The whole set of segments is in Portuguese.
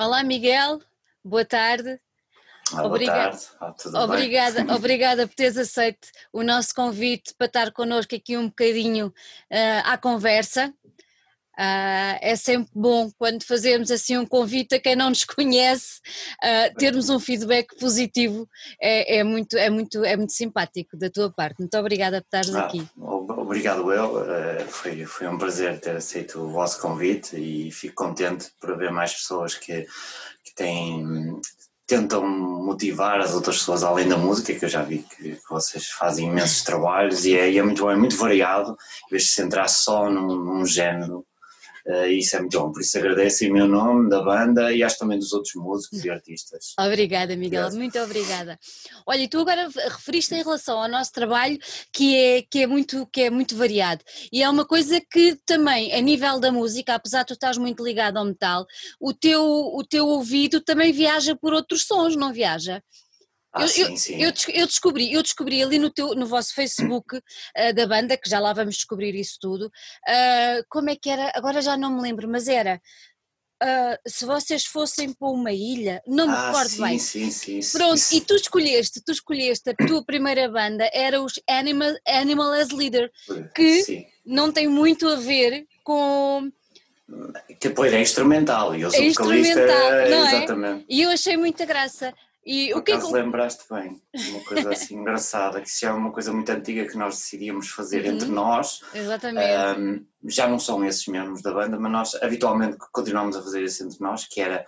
Olá, Miguel. Boa tarde. Ah, Obrigada. Boa tarde. Ah, obrigada, obrigada por teres aceito o nosso convite para estar connosco aqui um bocadinho uh, à conversa. Uh, é sempre bom quando fazemos assim um convite a quem não nos conhece, uh, termos um feedback positivo é, é, muito, é, muito, é muito simpático da tua parte. Muito obrigada por estares ah, aqui. Obrigado eu, uh, foi, foi um prazer ter aceito o vosso convite e fico contente por haver mais pessoas que, que têm tentam motivar as outras pessoas além da música, que eu já vi que, que vocês fazem imensos trabalhos e é, e é muito bom, é muito variado, em vez de se centrar só num, num género Uh, isso é muito bom, por isso agradeço em meu nome, da banda e acho também dos outros músicos e artistas. Obrigada, Miguel, yes. muito obrigada. Olha, e tu agora referiste em relação ao nosso trabalho que é, que, é muito, que é muito variado e é uma coisa que também, a nível da música, apesar de tu estás muito ligado ao metal, o teu, o teu ouvido também viaja por outros sons, não viaja? Ah, eu, sim, sim. Eu, eu, descobri, eu descobri ali no, teu, no vosso Facebook uh, da banda, que já lá vamos descobrir isso tudo, uh, como é que era, agora já não me lembro, mas era Uh, se vocês fossem para uma ilha, não me ah, recordo sim, bem. Sim, sim, Pronto, e tu escolheste, tu escolheste a tua primeira banda, era os Animal, Animal as Leader, que sim. não tem muito a ver com. Que depois é instrumental, e eu sou é vocalista, não é? exatamente. E eu achei muita graça. E Por o que acaso lembraste bem, uma coisa assim engraçada, que se é uma coisa muito antiga que nós decidíamos fazer Uhum. entre nós, Exatamente. um, já não são esses membros da banda, mas nós habitualmente continuamos a fazer isso entre nós, que era,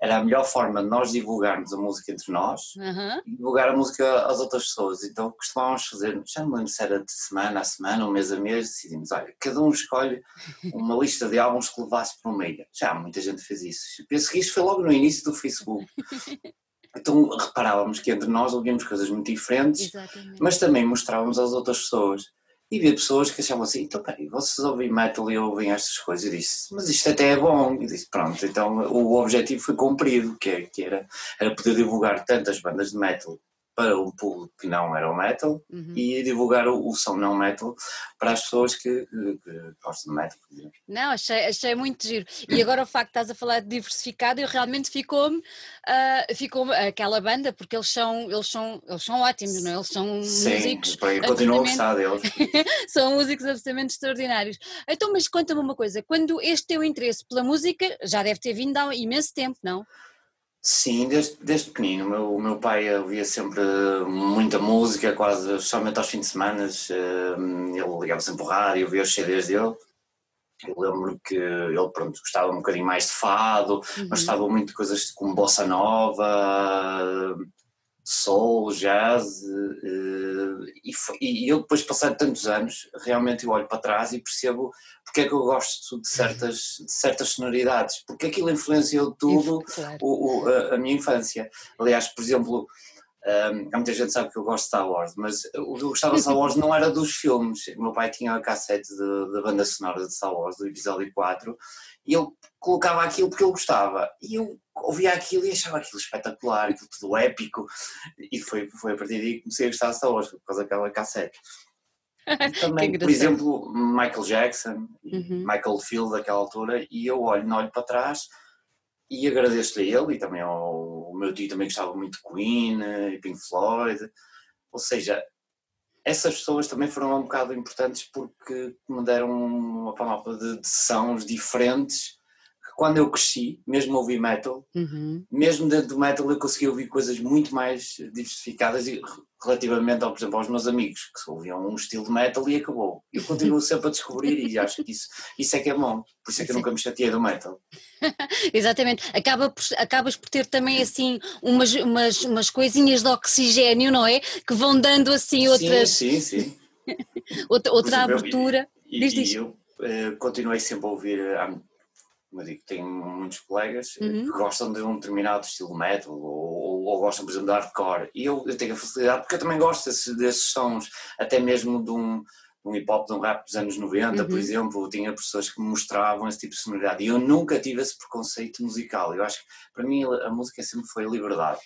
era a melhor forma de nós divulgarmos a música entre nós Aham. e divulgar a música às outras pessoas. Então costumávamos fazer, já não me lembro se era de semana a semana ou mês a mês, decidimos, olha, cada um escolhe uma lista de álbuns que levasse para uma ilha. Já muita gente fez isso. Penso que isto foi logo no início do Facebook. Então reparávamos que entre nós ouvíamos coisas muito diferentes, Exatamente. mas também mostrávamos às outras pessoas. E havia pessoas que achavam assim, então peraí, vocês ouvem metal e ouvem estas coisas? Eu disse, mas isto até é bom. E disse, pronto, então o objetivo foi cumprido, que, é- que era, era poder divulgar tantas bandas de metal para o público que não era o metal Uhum. e divulgar o, o som não metal para as pessoas que, que, que gostam de metal. Não, achei, achei muito giro. E agora o facto de estás a falar de diversificado, eu realmente ficou-me ah, ficou aquela banda, porque eles são, eles são, eles são ótimos, não é? Eles são Sim, músicos, aí continuo a gostar deles. são músicos absolutamente extraordinários. Então, mas conta-me uma coisa, quando este teu interesse pela música já deve ter vindo há imenso tempo, não? Sim, desde, desde pequenino. O meu, o meu pai ouvia sempre muita música, quase, especialmente aos fins de semana. Ele ligava sempre o rádio, ouvia os CDs dele. Eu lembro que ele pronto, gostava um bocadinho mais de fado, Uhum. mas gostava muito de coisas como bossa nova, soul, jazz. eh, E, foi- e eu depois, passado tantos anos, realmente eu olho para trás e percebo porque é que eu gosto de certas, de certas sonoridades, porque aquilo influenciou tudo Claro. o- o- a, a minha infância. Aliás, por exemplo, há muita gente que sabe que eu gosto de Star Wars, mas o que eu gostava de Star Wars não era dos filmes. O meu pai tinha a cassete da banda sonora de Star Wars, do episódio 4, e ele colocava aquilo porque ele gostava. E eu ouvia aquilo e achava aquilo espetacular, aquilo tudo épico. E foi, foi a partir daí que comecei a gostar de Star Wars, por causa daquela cassete. Também, por exemplo, Michael Jackson, Uhum. Michael Field daquela altura, e eu olho, não olho para trás e agradeço-lhe a ele e também ao meu tio também gostava muito de Queen eh, e Pink Floyd. Ou seja, essas pessoas também foram um bocado importantes porque me deram uma panóplia de, de sons diferentes quando eu cresci, mesmo ouvi metal, Uhum. mesmo dentro do metal eu consegui ouvir coisas muito mais diversificadas e relativamente, ao, por exemplo, aos meus amigos que só ouviam um estilo de metal e acabou. Eu continuo sempre a descobrir e acho que isso, isso é que é bom. Por isso é que eu nunca me chateei do metal. Exatamente, Acaba por- acabas por ter também assim umas, umas, umas coisinhas de oxigênio, não é? Que vão dando assim outras, Sim, sim, sim. outra, outra exemplo, eu- abertura. E, Diz, diz. eu eh, continuei sempre a ouvir, há- como eu digo, tenho muitos colegas eh, Uhum. que gostam de um determinado estilo metal ou, ou- gostam, por exemplo, de hardcore. E eu, eu tenho a facilidade, porque eu também gosto desses, desses sons, até mesmo de um, de um hip hop, de um rap dos anos 90, por Uhum. exemplo. Eu tinha pessoas que me mostravam esse tipo de sonoridade e eu nunca tive esse preconceito musical. Eu acho que para mim a música sempre foi a liberdade.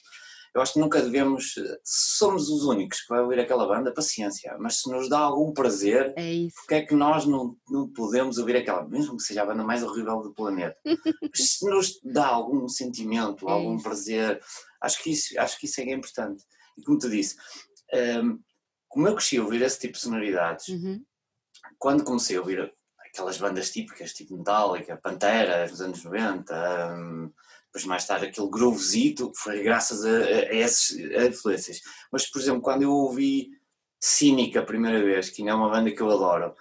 Eu acho que nunca devemos, se somos os únicos que vai ouvir aquela banda, paciência, mas se nos dá algum prazer, é porque é que nós não, não podemos ouvir aquela, mesmo que seja a banda mais horrível do planeta, se nos dá algum sentimento, é algum isso. prazer, acho que, isso, acho que isso é, é importante. E como te disse, um, como eu cresci a ouvir esse tipo de sonoridades, uhum. quando comecei a ouvir aquelas bandas típicas, tipo Metallica, Pantera, nos anos 90, um, depois mais tarde aquele groovesito, foi graças a, a essas influências. Mas, por exemplo, quando eu ouvi Cínica a primeira vez, que ainda é uma banda que eu adoro,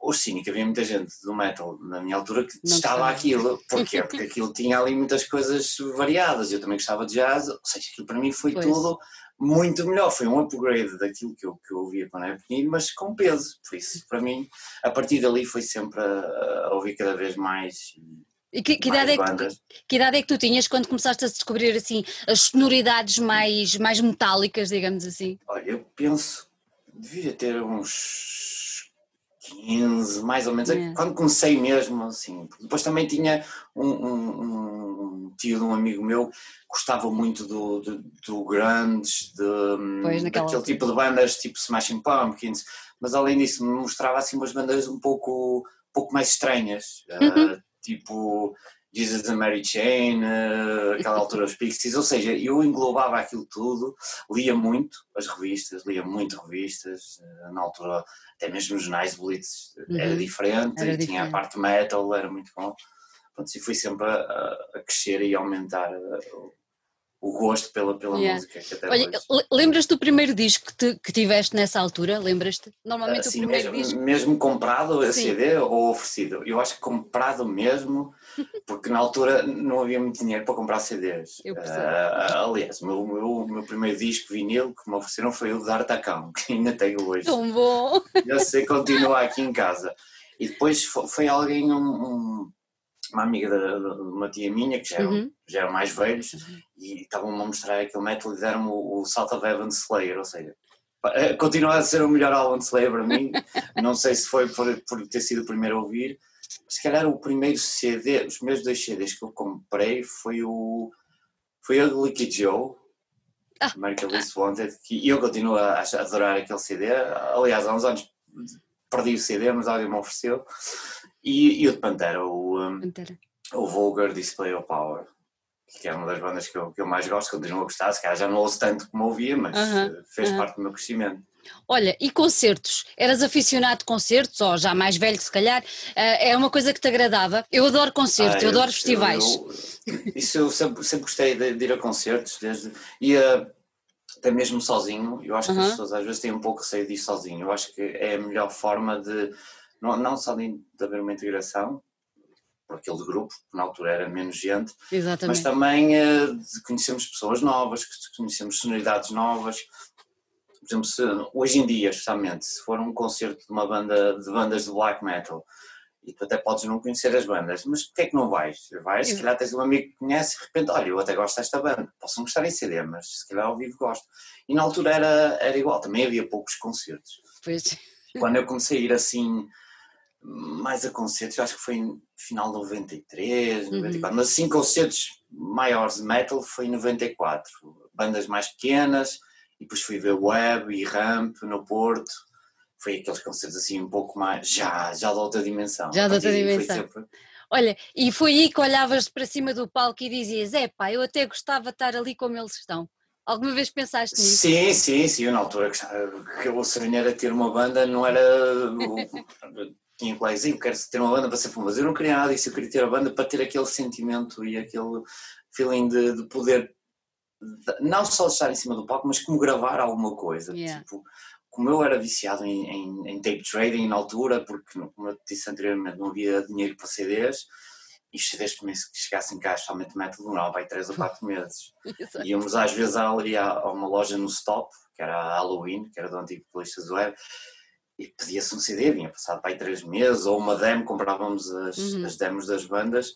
o Cínica, havia muita gente do metal na minha altura que estava aquilo. Porquê? Porque aquilo tinha ali muitas coisas variadas. Eu também gostava de jazz, ou seja, aquilo para mim foi pois. tudo muito melhor. Foi um upgrade daquilo que eu, que eu ouvia quando era pequenino, mas com peso. Por isso, para mim, a partir dali foi sempre a, a ouvir cada vez mais. E que, que, idade é que, tu, que, idade é que tu tinhas quando começaste a descobrir assim as sonoridades mais, mais metálicas, digamos assim? Olha, eu penso, devia ter uns 15, mais ou menos, é. quando comecei mesmo, assim. Depois também tinha um, um, um, tio de um amigo meu gostava muito do, do, do grunge, de, pois, daquele tipo de bandas tipo Smashing Pumpkins, mas além disso me mostrava assim umas bandas um pouco, um pouco mais estranhas. Uhum. Uh, tipo Jesus and Mary Chain, uh, aquela altura os Pixies, ou seja, eu englobava aquilo tudo, lia muito as revistas, lia muito revistas, uh, na altura até mesmo os Nice Blitz uhum. era diferente, era e tinha a parte metal, era muito bom. Pronto, e fui sempre a, a crescer e aumentar uh, o gosto pela, pela yeah. música. Olha, lembras-te do primeiro disco que, te, que tiveste nessa altura? Lembras-te? Normalmente uh, sim, o primeiro mesmo, disco. Mesmo comprado a CD ou oferecido? Eu acho que comprado mesmo, porque na altura não havia muito dinheiro para comprar CDs. Eu percebo. Uh, aliás, o meu, meu, meu, primeiro disco vinil que me ofereceram foi o de Tacão, que ainda tenho hoje. Tão bom! Eu sei continuar aqui em casa. E depois foi, foi alguém, um, um uma amiga de, uma tia minha, que já eram, uhum. já eram mais velhos, uhum. e estavam-me a mostrar aquele metal e deram-me o, o Salt of Heaven Slayer, ou seja, eh, continua a ser o melhor álbum de Slayer para mim, não sei se foi por, por ter sido o primeiro a ouvir, se calhar o primeiro CD, os primeiros dois CDs que eu comprei foi o foi o Liquid Joe, ah. American Least Wanted, que eu continuo a, a adorar aquele CD, aliás há uns anos perdi o CD, mas alguém me ofereceu, e, e o de Pantera, o, um, Pantera. o Vulgar Display of Power, que é uma das bandas que eu, que eu mais gosto, continuo a gostar, se calhar já não ouço tanto como ouvia, mas uh -huh, fez uh -huh. parte do meu crescimento. Olha, e concertos? Eras aficionado de concertos, ou já mais velho se calhar, é uma coisa que te agradava? Eu adoro concertos, ah, eu, eu, adoro festivais. Eu, eu, isso eu sempre, sempre gostei de, de, ir a concertos, desde, e uh, até mesmo sozinho, eu acho que as pessoas às vezes têm um pouco receio de ir sozinho, eu acho que é a melhor forma de não, não só de, de haver uma integração, por aquele grupo, que na altura era menos gente, Exatamente. mas também uh, de conhecermos pessoas novas, conhecemos sonoridades novas. Por exemplo, se, hoje em dia, especialmente, se for um concerto de uma banda de bandas de black metal, e tu até podes não conhecer as bandas, mas porquê é que não vais? Vais, se calhar tens um amigo que conhece e de repente, olha, eu até gosto desta banda, posso não gostar em CD, mas se calhar ao vivo gosto. E na altura era, era igual, também havia poucos concertos. Pois. Quando eu comecei a ir assim mais a concertos, acho que foi em final de 93, 94, uhum. mas assim concertos maiores de metal foi em 94, bandas mais pequenas, e depois fui ver Web e Ramp no Porto, foi aqueles concertos assim um pouco mais, já, já de outra dimensão. Já de outra dimensão. Sempre... Olha, e foi aí que olhavas para cima do palco e dizias, é pá, eu até gostava de estar ali como eles estão. Alguma vez pensaste nisso? Sim, sim, sim. Eu na altura que eu sonhei era ter uma banda, não era tinha colegas, eu quero ter uma banda para ser famoso. Eu não queria nada disso, eu queria ter a banda para ter aquele sentimento e aquele feeling de, de poder, não só estar em cima do palco, mas como gravar alguma coisa. Yeah. Tipo, como eu era viciado em, em, em, tape trading na altura, porque, como eu disse anteriormente, não havia dinheiro para CDs, e os CDs que chegassem cá, especialmente metal, demorava aí 3 ou 4 meses. Íamos às vezes ali a, uma loja no Stop, que era a Halloween, que era do antigo Polícia Web, e pedia-se um CD, vinha passado para aí três meses, ou uma demo, comprávamos as, uhum. as demos das bandas,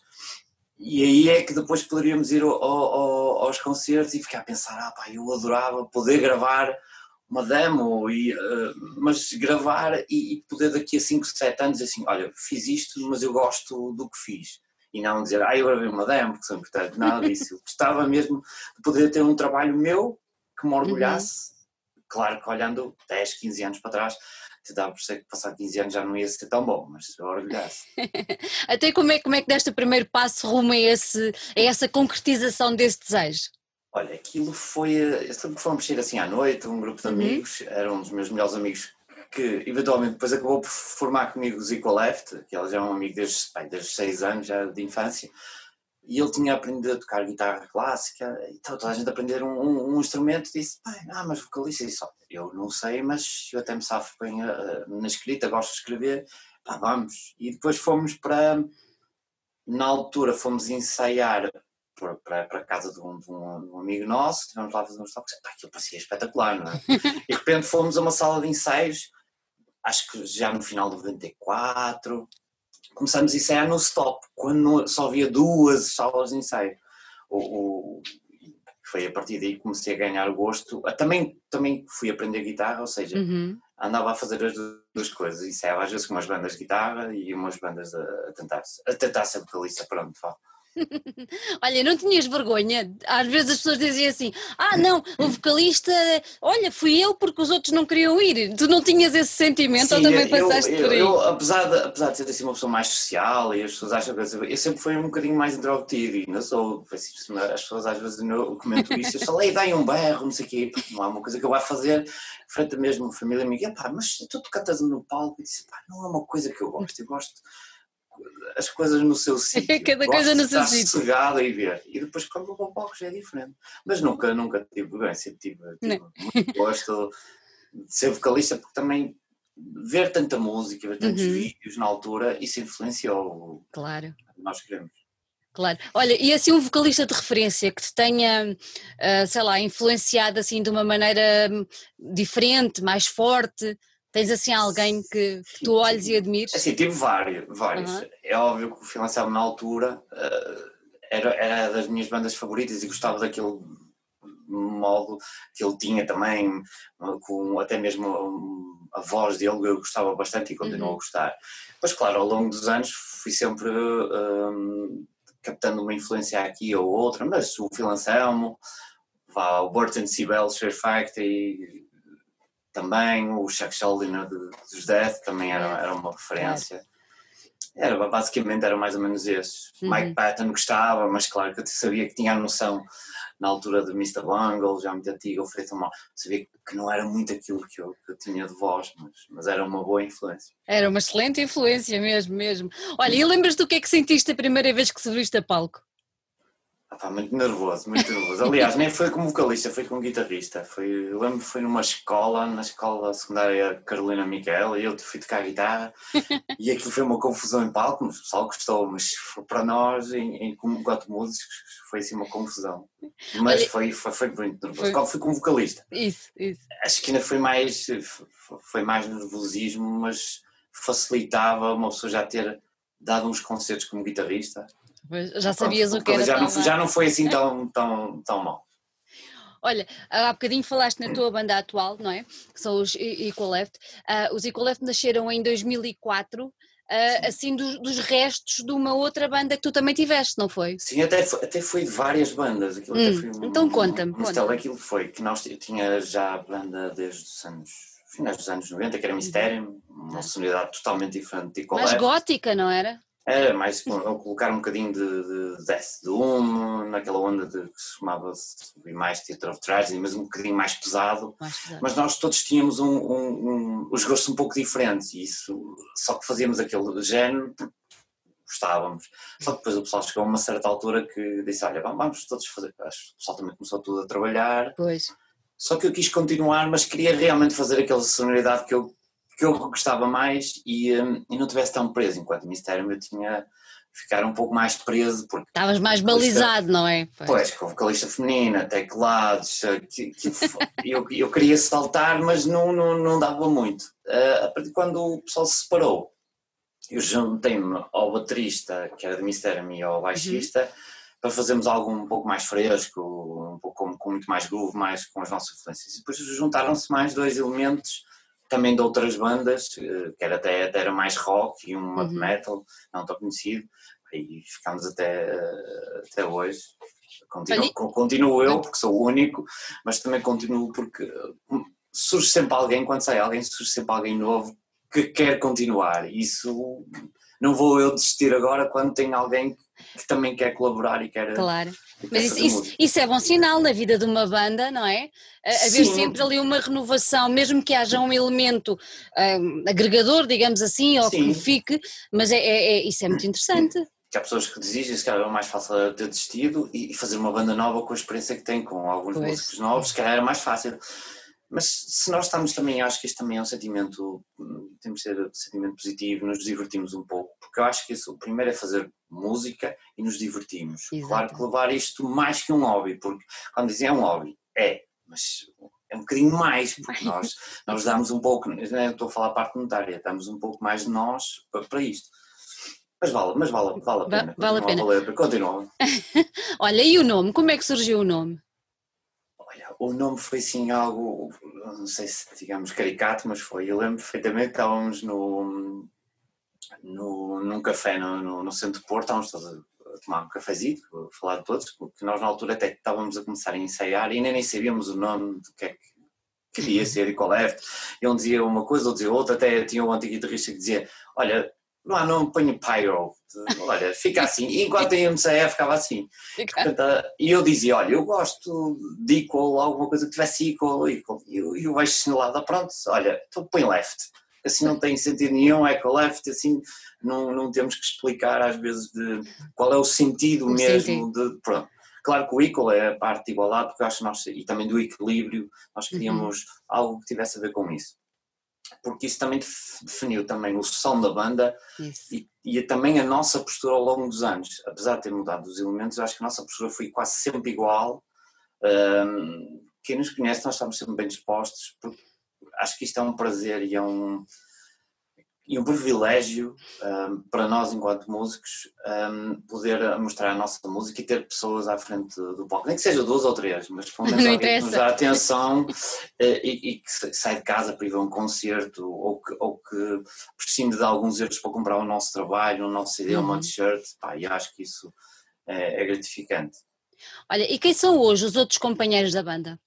e aí é que depois poderíamos ir ao, ao, aos concertos e ficar a pensar, ah pá, eu adorava poder gravar uma demo, e, uh, mas gravar e, e, poder daqui a 5, 7 anos assim, olha, fiz isto, mas eu gosto do que fiz. e não dizer, ah, eu gravei uma demo, porque sou importante, nada disso. Eu gostava mesmo de poder ter um trabalho meu que me orgulhasse, uhum. claro que olhando 10, 15 anos para trás, te dava por ser que passar 15 anos já não ia ser tão bom, mas eu orgulhasse. Até como é, como é que deste o primeiro passo rumo a, esse, a essa concretização desse desejo? Olha, aquilo foi, eh, eu sempre fomos sair assim à noite, um grupo de uhum. amigos, era um dos meus melhores amigos que eventualmente depois acabou por formar comigo o Zico Left, que ele já é um amigo desde, bem, desde 6 anos, já de infância, e ele tinha aprendido a tocar guitarra clássica, e toda a gente aprender um, um, um instrumento, e disse, ah, mas vocalista, disse, eu não sei, mas eu até me safo bem uh, na escrita, gosto de escrever, pá, vamos. E depois fomos para, na altura fomos ensaiar para, para, para a casa de um, de um, amigo nosso, estivemos lá a fazer uns toques, pá, aquilo parecia espetacular, não é? e de repente fomos a uma sala de ensaios, acho que já no final de 94, começamos a ensaiar no stop, quando só havia duas salas de ensaio. O, o, foi a partir daí que comecei a ganhar gosto. Ah, também, também fui aprender guitarra, ou seja, uhum. andava a fazer as duas coisas. Ensaiava às vezes com umas bandas de guitarra e umas bandas a, a tentar, a tentar ser vocalista, pronto, falo. olha, não tinhas vergonha? Às vezes as pessoas diziam assim: ah, não, o vocalista, olha, fui eu porque os outros não queriam ir. Tu não tinhas esse sentimento Sim, ou também passaste eu, por aí? Eu, apesar, de, apesar de ser assim uma pessoa mais social e as pessoas acham que eu sempre fui um bocadinho mais introvertido e não sou. Assim, as pessoas às vezes eu comento isso, eu só leio, dai um berro, não sei o quê, não há uma coisa que eu vá fazer frente a mesmo família amiga, pá, mas tu cantas no palco e disse, pá, não é uma coisa que eu gosto, eu gosto as coisas no seu sítio. Cada coisa no seu sítio. sossegado e ver. E depois quando vou para o palco já é diferente. Mas nunca, nunca tive bem, sempre tive, tive muito gosto de ser vocalista porque também ver tanta música, ver tantos uhum. vídeos na altura, isso influenciou claro. nós queremos. Claro. Olha, e assim um vocalista de referência que te tenha, uh, sei lá, influenciado assim de uma maneira diferente, mais forte, Tens assim alguém que, que tu olhes e admires? Assim, tive vários, vários. Uhum. É óbvio que o Anselmo na altura uh, era, era das minhas bandas favoritas e gostava daquele modo que ele tinha também, com até mesmo a voz dele eu gostava bastante e continuo uhum. a gostar. Mas claro, ao longo dos anos fui sempre um, captando uma influência aqui ou outra, mas o Phil Anselmo, o Burton Sibel, Share Factory, também, o Chuck Schuldiner dos Death também era, era uma referência. Era, basicamente era mais ou menos esses. Uhum. Mike Patton gostava, mas claro que eu sabia que tinha a noção na altura de Mr. Bungle, já muito antigo, o Freito Mal, sabia que não era muito aquilo que eu, que eu tinha de voz, mas, mas, era uma boa influência. Era uma excelente influência mesmo, mesmo. Olha, e lembras do que é que sentiste a primeira vez que subiste a palco? Ah, muito nervoso, muito nervoso. Aliás, nem foi como vocalista, foi como guitarrista. Foi, eu lembro que foi numa escola, na escola secundária Carolina Miguel, e eu fui tocar guitarra e aquilo foi uma confusão em palco, mas o pessoal gostou, mas para nós, em, em como quatro músicos, foi assim uma confusão. Mas Olha, foi, foi, foi muito nervoso. Foi... Qual foi como vocalista? Isso, isso. Acho que ainda foi mais, foi mais nervosismo, mas facilitava uma pessoa já ter dado uns concertos como guitarrista já sabias Pronto, o que era. Já não, já não foi assim tão, tão, tão mal. Olha, há bocadinho falaste na tua banda atual, não é? Que são os Equal Left. Uh, os Equal Left nasceram em 2004, uh, ah, assim dos, dos, restos de uma outra banda que tu também tiveste, não foi? Sim, até foi, até foi de várias bandas. Aquilo hum, foi um, então conta-me. Um, conta aquilo foi que nós eu tinha já a banda desde os anos finais dos anos 90, que era Mysterium, uma sonoridade totalmente diferente de Equal Mais gótica, não era? Era mais colocar um bocadinho de, de Death Doom, naquela onda de, que se chamava mais Theatre of Tragedy, mas um bocadinho mais pesado. mais pesado. Mas nós todos tínhamos um, um, um, os gostos um pouco diferentes, e isso, só que fazíamos aquele género gostávamos. Só que depois o pessoal chegou a uma certa altura que disse: Olha, vamos todos fazer. O pessoal também começou tudo a trabalhar. Pois. Só que eu quis continuar, mas queria realmente fazer aquela sonoridade que eu que eu gostava mais e, um, e não tivesse tão preso, enquanto Mistério eu tinha ficar um pouco mais preso porque estavas mais balizado, não é? Pois, pois com vocalista feminina, teclados, eh, que, que eu, eu queria saltar, mas não, não, não dava muito. Uh, a partir de quando o pessoal se separou, eu juntei-me ao baterista, que era de Mistério e ao baixista, uhum. para fazermos algo um pouco mais fresco, um pouco com, com muito mais groove, mais com as nossas influências. E depois juntaram-se mais dois elementos também de outras bandas, eh, que era até, até era mais rock e um uhum. metal, não tão conhecido, e ficámos até, até hoje. Continuo, continuo eu, porque sou o único, mas também continuo porque hum, surge sempre alguém, quando sai alguém, surge sempre alguém novo que quer continuar. Isso não vou eu desistir agora quando tem alguém que também quer colaborar e quer. Claro. Mas isso, isso, isso, é bom sinal na vida de uma banda, não é? Haver Sim. sempre ali uma renovação, mesmo que haja um elemento um, agregador, digamos assim, ou Sim. que fique, mas é, é, é, isso é muito interessante. Que há pessoas que desistem, se calhar é mais fácil ter desistido e fazer uma banda nova com a experiência que tem, com alguns pois. músicos novos, se calhar era mais fácil. Mas se nós estamos também, acho que isto também é um sentimento, temos que ter um sentimento positivo, nos divertimos um pouco, porque eu acho que isso, o primeiro é fazer música e nos divertimos. Exato. Claro que levar isto mais que um hobby, porque quando dizem é um hobby, é, mas é um bocadinho mais, porque nós, nós damos um pouco, não estou a falar a parte monetária, damos um pouco mais de nós para, para isto. Mas vale, mas vale, vale a pena. Vale a pena. Continua. Olha, e o nome? Como é que surgiu o nome? O nome foi assim algo, não sei se digamos caricato, mas foi. Eu lembro perfeitamente que estávamos no, no, num café no, no, no centro de Porto, estávamos todos a tomar um cafezinho, a falar de todos, porque nós na altura até estávamos a começar a ensaiar e nem, nem sabíamos o nome do que é que queria ser e qual era. E um dizia uma coisa, outro dizia outra, até tinha um antigo guitarrista que dizia, olha, não há nome, ponho Pyro. Olha, fica assim. E enquanto íamos a ficava assim. Portanto, e eu dizia, olha, eu gosto de equal, alguma coisa que tivesse equal, equal. E, o baixo assinalado, ah, pronto, olha, então põe left. Assim não tem sentido nenhum, equal left, assim não, não temos que explicar às vezes de qual é o sentido o mesmo de, pronto. Claro que o equal é a parte de igualdade, porque eu acho nós, e também do equilíbrio, nós queríamos uhum. algo que tivesse a ver com isso porque isso também definiu também o som da banda e, e, também a nossa postura ao longo dos anos. Apesar de ter mudado os elementos, acho que a nossa postura foi quase sempre igual. Um, quem nos conhece, nós estamos sempre bem dispostos, porque acho que isto é um prazer e é um, e um privilégio um, para nós, enquanto músicos, um, poder mostrar a nossa música e ter pessoas à frente do palco, nem que seja duas ou três, mas pelo menos alguém que nos dá atenção eh, e, e, que sai de casa para ir a um concerto ou que, ou que prescinde de alguns euros para comprar o nosso trabalho, o nosso CD, uhum. uma t-shirt, e acho que isso é, é gratificante. Olha, e quem são hoje os outros companheiros da banda?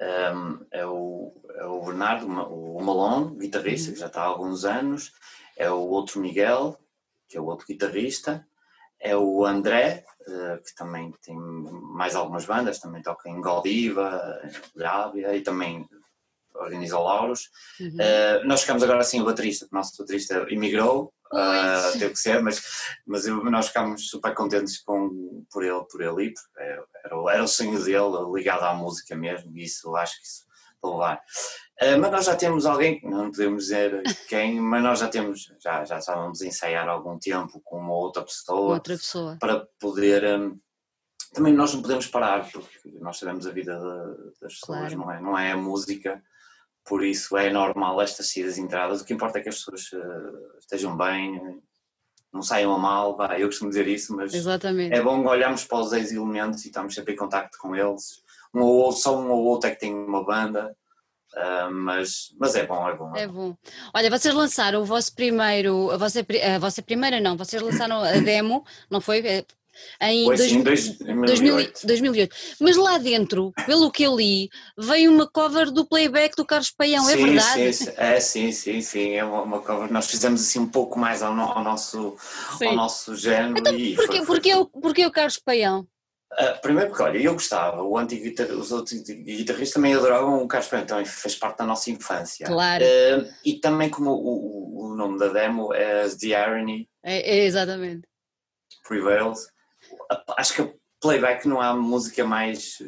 Um, é, o, é o Bernardo, o Malone, guitarrista, uhum. que já está há alguns anos, é o outro Miguel, que é o outro guitarrista, é o André, uh, que também tem mais algumas bandas, também toca em Goldiva, Lávia e também organiza Lauros. Uhum. Uh, nós ficamos agora assim o baterista, o nosso baterista emigrou, uh, teve que ser, mas, mas eu, nós ficámos super contentes com, por ele por ele ir, era, era, era, o sonho dele ligado à música mesmo, e isso acho que isso levar. Uh, mas nós já temos alguém, não podemos dizer quem, mas nós já temos, já, já estávamos a ensaiar há algum tempo com uma outra pessoa, outra pessoa. para poder. Um, também nós não podemos parar, porque nós sabemos a vida das pessoas, claro. não, é, não é a música por isso é normal estas saídas e entradas. O que importa é que as pessoas uh, estejam bem, não saiam a mal, vai, eu costumo dizer isso, mas Exatamente. é bom olharmos para os ex-elementos e estamos sempre em contacto com eles. Um ou outro, só um ou outro é que tem uma banda, uh, mas, mas é bom, é bom. É bom. Olha, vocês lançaram o vosso primeiro, a vossa, a vossa primeira não, vocês lançaram a demo, não foi? É, em dois, sim, 2008. 2008. Mas lá dentro, pelo que eu li, veio uma cover do playback do Carlos Paião, é sim, é verdade? Sim, é, sim, sim, sim, é uma, cover. Nós fizemos assim um pouco mais ao, no, ao nosso, ao nosso género. Então, e porquê, foi, porquê, o, porquê o Carlos Paião? Uh, primeiro porque, olha, eu gostava, o antigo os outros guitarristas também adoravam o Carlos Paião, então fez parte da nossa infância. Claro. Uh, e também como o, o, o, nome da demo é The Irony. É, é exatamente. Prevails acho que playback não há música mais,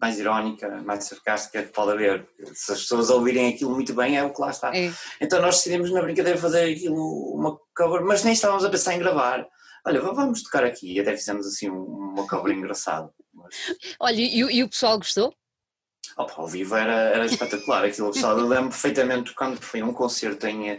mais irónica, mais sarcástica que pode haver. Se as pessoas ouvirem aquilo muito bem, é o que lá está. É. Então nós decidimos na brincadeira fazer aquilo, uma cover, mas nem estávamos a pensar em gravar. Olha, vamos tocar aqui, e até fizemos assim uma cover engraçada. Olha, e, e, o pessoal gostou? Opa, ao vivo era, era espetacular aquilo, pessoal. Eu lembro perfeitamente quando foi um concerto em,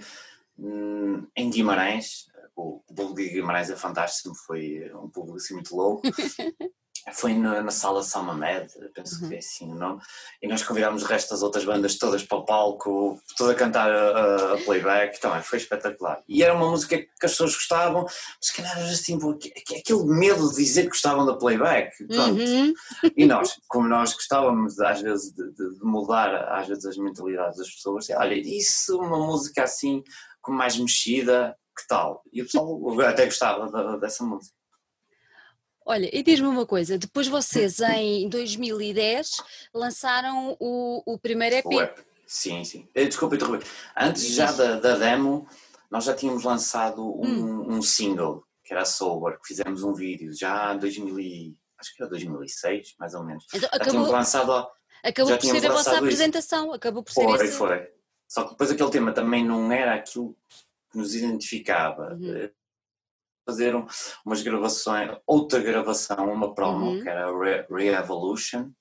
hum, em Guimarães, o público de Guimarães é fantástico, foi um público assim muito louco. foi na, na sala São Mamed, penso uhum. que é assim o nome, e nós convidámos o resto das outras bandas todas para o palco, toda a cantar a, a playback, também foi espetacular. E era uma música que as pessoas gostavam, mas que era assim, aquele medo de dizer que gostavam da playback. Uhum. E nós, como nós gostávamos às vezes de, de, mudar às vezes as mentalidades das pessoas, olha, isso, uma música assim, com mais mexida, que tal? E o pessoal até gostava dessa música. Olha, e diz-me uma coisa, depois vocês em 2010 lançaram o, o primeiro EP. O EP. Sim, sim. Eh, desculpa interromper. Antes já da, da, demo, nós já tínhamos lançado um, hum. um single, que era Sober, que fizemos um vídeo já em 2000, acho que era 2006, mais ou menos. Então, acabou, já tínhamos lançado Acabou por ser a vossa apresentação, acabou por ser Foi, esse... foi. Só que depois aquele tema também não era aquilo nos identificava. Uhum. Eh, fazer umas gravações, outra gravação, uma promo, uhum. que era Re Re-Evolution,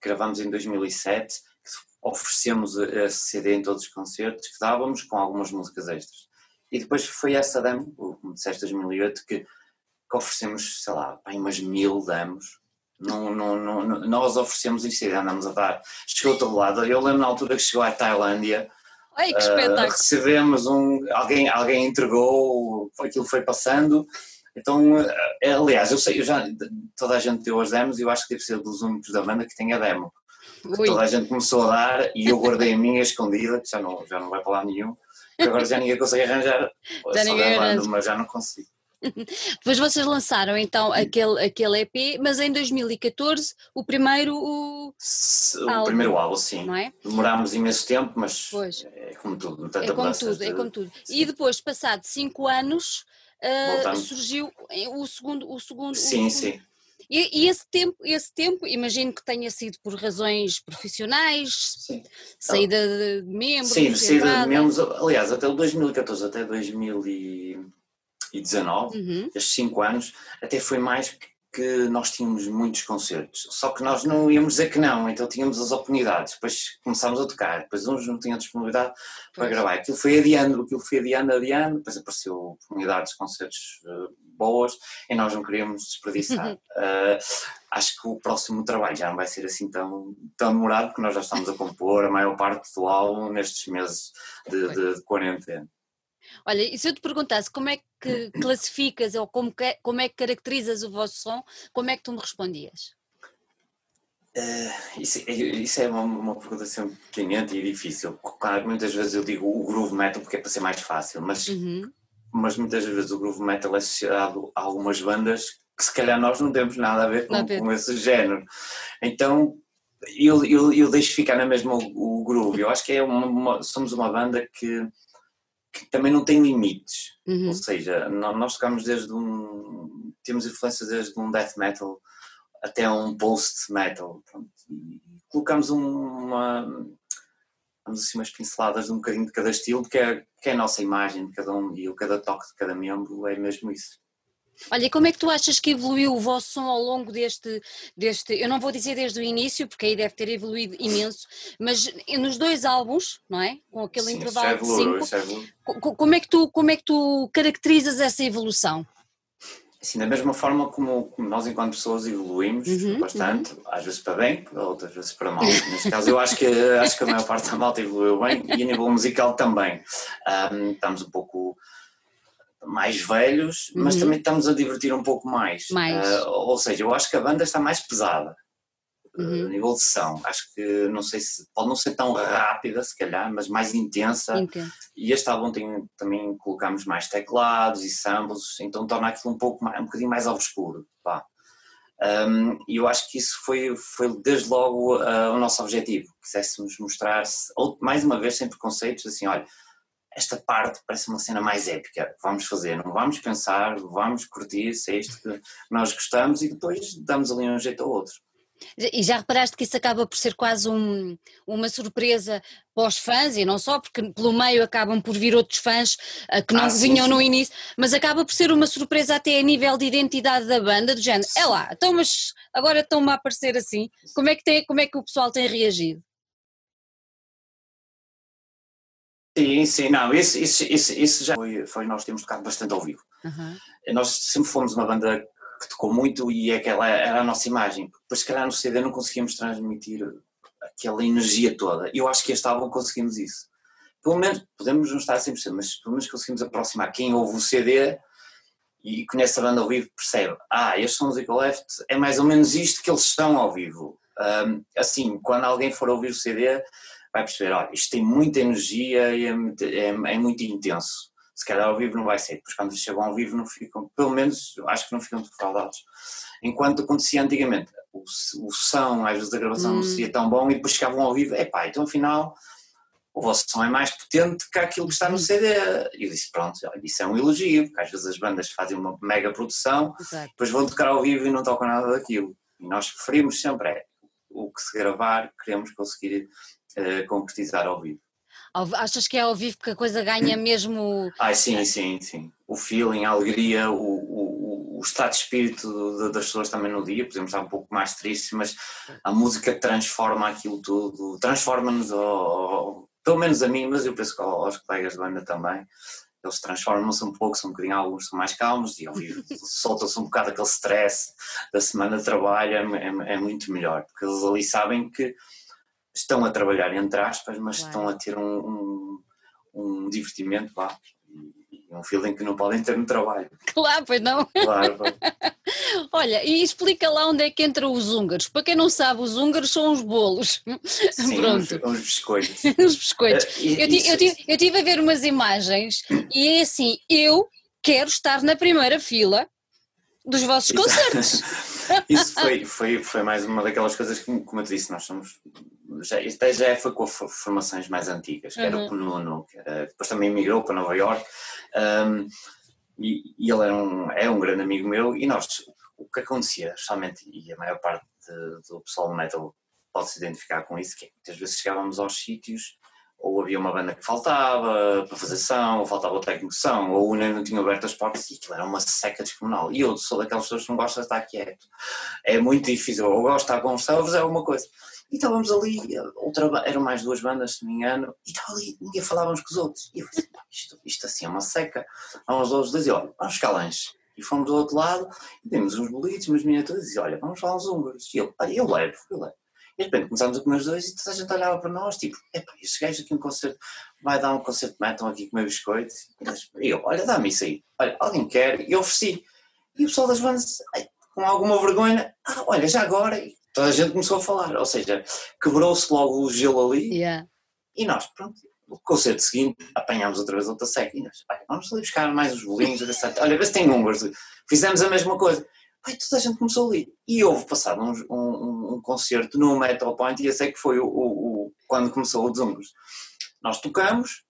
gravámos em 2007, que oferecemos esse CD em todos os concertos que dávamos, com algumas músicas extras. E depois foi essa demo, como disseste, 2008, que, que oferecemos, sei lá, bem umas mil demos. Não, não, não, nós oferecemos isso andamos a dar. Chegou a todo lado. Eu lembro na altura que chegou à Tailândia, Ai, que espetáculo. Uh, recebemos um, alguém, alguém entregou, aquilo foi passando. Então, uh, aliás, eu sei, eu já, toda a gente deu as demos e eu acho que deve ser dos únicos da banda que tem a demo. Toda a gente começou a dar e eu guardei a minha escondida, que já não, já não vai para lá nenhum, que agora já ninguém consegue arranjar, já só ninguém banda, mas já não consigo. Depois vocês lançaram então aquele, aquele EP, mas em 2014 o primeiro o, o álbum, primeiro álbum, sim. Não é? Demorámos imenso tempo, mas pois. é como tudo, é como tudo, é como tudo. Sim. E depois, passado cinco anos, uh, surgiu o segundo, o segundo. Sim, o segundo. sim. E, e, esse tempo, esse tempo, imagino que tenha sido por razões profissionais, sim. saída de membros. Sim, saída de membros, aliás, até o 2014 até 2000 e 2019, uhum. estes 5 anos, até foi mais que nós tínhamos muitos concertos, só que nós não íamos dizer que não, então tínhamos as oportunidades, depois começámos a tocar, depois uns não tinham disponibilidade para gravar, aquilo foi adiando, aquilo foi adiando, adiando, depois apareceu oportunidades de concertos uh, boas e nós não queríamos desperdiçar. uh, acho que o próximo trabalho já não vai ser assim tão, tão demorado, porque nós já estamos a compor a maior parte do álbum nestes meses de, de, de quarentena. Olha, e se eu te perguntasse como é que classificas ou como, que, como é que caracterizas o vosso som, como é que tu me respondias? Uh, isso, é, isso, é uma, uma pergunta sempre pequenente e difícil. Claro, muitas vezes eu digo o groove metal porque é para ser mais fácil, mas, uhum. mas muitas vezes o groove metal é associado a algumas bandas que se calhar nós não temos nada a ver com, com esse género. Então eu, eu, eu deixo ficar na mesma o, o groove. Eu acho que é uma, uma, somos uma banda que que também não tem limites. Uhum. Ou seja, nós tocamos desde um. temos influência desde um death metal até um post metal. Pronto. E colocamos uma. Vamos assim, umas pinceladas de um bocadinho de cada estilo, que é, que é a nossa imagem de cada um e cada toque de cada membro é mesmo isso. Olha, como é que tu achas que evoluiu o vosso som ao longo deste, deste, eu não vou dizer desde o início, porque aí deve ter evoluído imenso, mas nos dois álbuns, não é? Com aquele Sim, intervalo evoluiu, de cinco, como é, que tu, como é que tu caracterizas essa evolução? Assim, da mesma forma como, como nós enquanto pessoas evoluímos uhum, bastante, uhum. às vezes para bem, outras vezes para mal. Neste caso eu acho que, acho que a maior parte da malta evoluiu bem e a nível musical também. Um, estamos um pouco mais velhos, mas uhum. também estamos a divertir um pouco mais. mais. Uh, ou seja, eu acho que a banda está mais pesada. Uhum. Uh, a nível de som, acho que não sei se pode não ser tão rápida, se calhar, mas mais intensa. E este álbum tem, também colocamos mais teclados e samples, então torna aquilo um pouco mais, um bocadinho mais obscuro. Pá. Um, e eu acho que isso foi, foi desde logo uh, o nosso objetivo. Quiséssemos mostrar, mais uma vez, sem preconceitos, assim, olha, esta parte parece uma cena mais épica. Vamos fazer, não vamos pensar, vamos curtir, se é isto que nós gostamos e depois damos ali um jeito ao outro. E já reparaste que isso acaba por ser quase um, uma surpresa para os fãs, e não só, porque pelo meio acabam por vir outros fãs uh, que não ah, vinham sim, sim. no início, mas acaba por ser uma surpresa até a nível de identidade da banda, do género, é lá, então mas agora estão-me a aparecer assim, como é, que tem, como é que o pessoal tem reagido? Sim, sim, não, isso, isso, isso, já foi, foi, nós temos tocado bastante ao vivo. Uhum. Nós sempre fomos uma banda que tocou muito e aquela era a nossa imagem. Depois, se calhar, no CD não conseguimos transmitir aquela energia toda. Eu acho que este álbum conseguimos isso. Pelo menos, podemos não estar 100%, mas pelo menos conseguimos aproximar quem ouve o CD e conhece a banda ao vivo percebe, ah, estes são os Eco Left, é mais ou menos isto que eles estão ao vivo. Um, assim, quando alguém for ouvir o CD, vai perceber, olha, isto tem muita energia e é, é, é muito intenso se calhar ao vivo não vai ser, depois quando chegam ao vivo não ficam, pelo menos acho que não ficam defraudados. Enquanto acontecia antigamente, o, o som, às vezes a gravação hum. não seria tão bom e depois chegavam ao vivo, epá, então afinal o vosso som é mais potente que aquilo que está no. CD. E eu disse, pronto, isso é um elogio, porque às vezes as bandas fazem uma mega produção, Exato. depois vão tocar ao vivo e não tocam nada daquilo. E nós preferimos sempre é, o que se gravar, queremos conseguir uh, concretizar ao vivo. Achas que é ao vivo que a coisa ganha mesmo. Ah, sim, sim, sim. O feeling, a alegria, o, o, o estado de espírito das pessoas também no dia. Podemos estar um pouco mais tristes, mas a música transforma aquilo tudo, transforma-nos, pelo menos a mim, mas eu penso que aos colegas da banda também. Eles transformam-se um pouco, são um bocadinho, alguns são mais calmos e ao vivo soltam-se um bocado aquele stress da semana de trabalho, é, é, é muito melhor, porque eles ali sabem que estão a trabalhar, entre aspas, mas claro. estão a ter um, um, um divertimento, e um feeling que não podem ter no trabalho. Claro, pois não. Claro. Olha, e explica lá onde é que entram os húngaros. Para quem não sabe, os húngaros são os bolos. Sim, Pronto. Os, os biscoitos. os biscoitos. Uh, eu, eu, tive, eu tive a ver umas imagens e é assim, eu quero estar na primeira fila dos vossos concertos. Isso foi, foi, foi mais uma daquelas coisas que, como eu te disse, nós somos. Já, isto já foi com formações mais antigas, que era uhum. o Nuno, que era, depois também migrou para Nova York, um, e, e, ele era um, é um grande amigo meu, e nós, o que acontecia, justamente, e a maior parte de, do pessoal do metal pode se identificar com isso, que é que muitas vezes chegávamos aos sítios ou havia uma banda que faltava para fazer som, ou faltava o técnico som, ou o nem não tinha aberto as portas e aquilo era uma seca descomunal. E eu sou daquelas pessoas que não gostam de estar quieto. É muito difícil, ou gosto de estar com os salvos, é uma coisa. E estávamos ali, outra, eram mais duas bandas, se não me engano, e estava ali, ninguém falávamos com os outros. E eu disse, isto, isto assim é uma seca. Vamos aos outros dizer, olha, vamos ficar lanche. E fomos do outro lado, e temos uns bolitos, umas miniaturas, e olha, vamos falar uns húngaros. E eu levo, eu levo. E de repente começámos a comer os dois e toda a gente olhava para nós, tipo, epá, este gajo aqui um concerto, vai dar um concerto de metal aqui comer biscoito. E eu, olha, dá-me isso aí. Olha, alguém quer? E eu ofereci. E o pessoal das bandas, com alguma vergonha, ah, olha, já agora. E toda a gente começou a falar, ou seja, quebrou-se logo o gelo ali. Yeah. E nós, pronto, o concerto seguinte, apanhámos outra vez outra seca. E nós, olha, vamos ali buscar mais os bolinhos, olha, vê se tem números. Fizemos a mesma coisa. Ai, toda a gente começou ali. E houve passado um, um, um, concerto no Metal Point, e esse é que foi o, o, o quando começou o Zungos. Nós tocamos,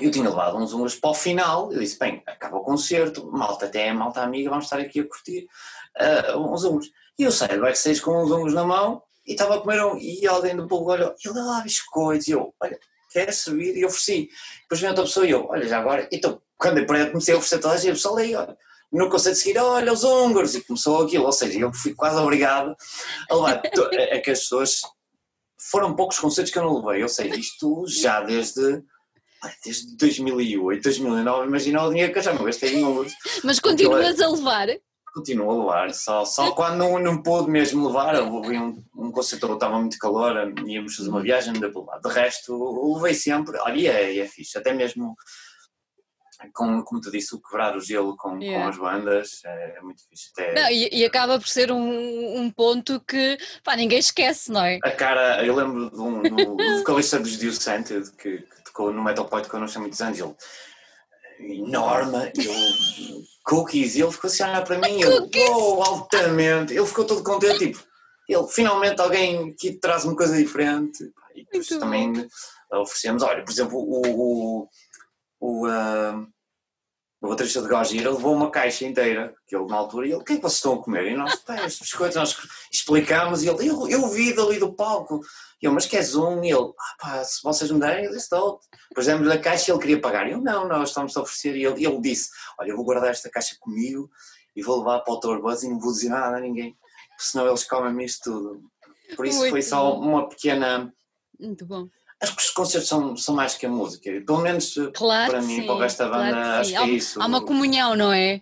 eu tinha levado uns Zungos para o final, eu disse, bem, acaba o concerto, malta até é malta amiga, vamos estar aqui a curtir uh, uns Zungos. E eu saio do backstage com uns Zungos na mão, e estava a comer um, e alguém do público olhou, ele lá biscoitos, e eu, olha, quer servir? E eu ofereci. Depois vem outra pessoa e eu, olha, já agora, então, quando eu comecei a oferecer toda a gente, eu pessoal aí, olha, no conceito de seguir, olha os húngaros, e começou aquilo, ou seja, eu fui quase obrigado a levar, é que as pessoas, foram poucos conceitos que eu não levei, ou seja, isto já desde, desde 2008, 2009, imagina o dinheiro que eu já me gastei em. Mas continuas a levar? Continuo a levar, só, só quando não, não pude mesmo levar, eu levei um, um conceito, estava muito calor, íamos fazer uma viagem, não deu para levar, de resto levei sempre, olha, e é, é fixe, até mesmo com, como tu disse, o quebrar o gelo com, yeah. com as bandas é, é muito fixe. Até... Não, e, e, acaba por ser um, um ponto que pá, ninguém esquece, não é? A cara, eu lembro de um do, do vocalista dos Dio Scented que, que tocou no Metal Point connosco há muitos anos, ele enorme, ele, cookies, e ele ficou assim a olhar para mim, ele, oh, altamente, ele ficou todo contente, tipo, ele, finalmente alguém que traz uma coisa diferente, e depois também oferecemos, olha, por exemplo, o, o o, uh, o baterista de Gojira levou uma caixa inteira, que ele na altura, e ele, o que é que vocês estão a comer? E nós, estes biscoitos, nós explicámos, e ele, eu, eu vi dali do palco, e eu, mas queres um? E ele, ah pá, se vocês me derem, eu disse outro. Depois demos-lhe a caixa e ele queria pagar, e eu, não, nós estamos a oferecer, e ele, ele disse, olha, eu vou guardar esta caixa comigo, e vou levar para o Tour Buzz e não vou dizer nada a ninguém, senão eles comem-me isto tudo. Por isso Muito foi só bom. uma pequena... Muito bom Acho que os concertos são, são mais que a música, pelo menos claro para mim, sim, para o resto da banda, claro acho que, é isso. Há uma comunhão, não é?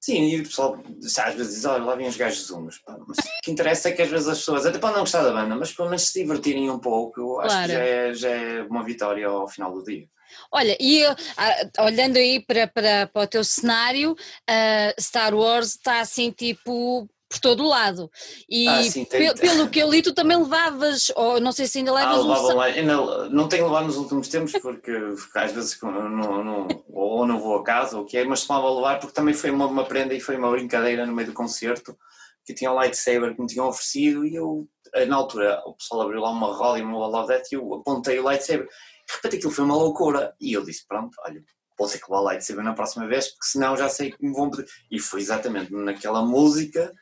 Sim, e o pessoal às vezes diz, olha, lá vêm os gajos zumos. Mas o que interessa é que às vezes as pessoas, até para não gostar da banda, mas pelo menos se divertirem um pouco, eu acho claro. que já é, já é uma vitória ao final do dia. Olha, e ah, olhando aí para, para, para o teu cenário, uh, Star Wars está assim tipo por todo o lado. E ah, sim, tem... pelo que eu li, tu também levavas, ou não sei se ainda levas ah, um... lá. Ainda, não tenho levado nos últimos tempos, porque às vezes não, não, ou não vou a casa, ou o que é, mas tomava a levar porque também foi uma, uma prenda e foi uma brincadeira no meio do concerto, que tinha um lightsaber que me tinham oferecido e eu, na altura, o pessoal abriu lá uma roda e uma Love That e eu apontei o lightsaber. De repente aquilo foi uma loucura. E eu disse, pronto, olha, vou ter que levar o lightsaber na próxima vez, porque senão já sei que me vão pedir. E foi exatamente naquela música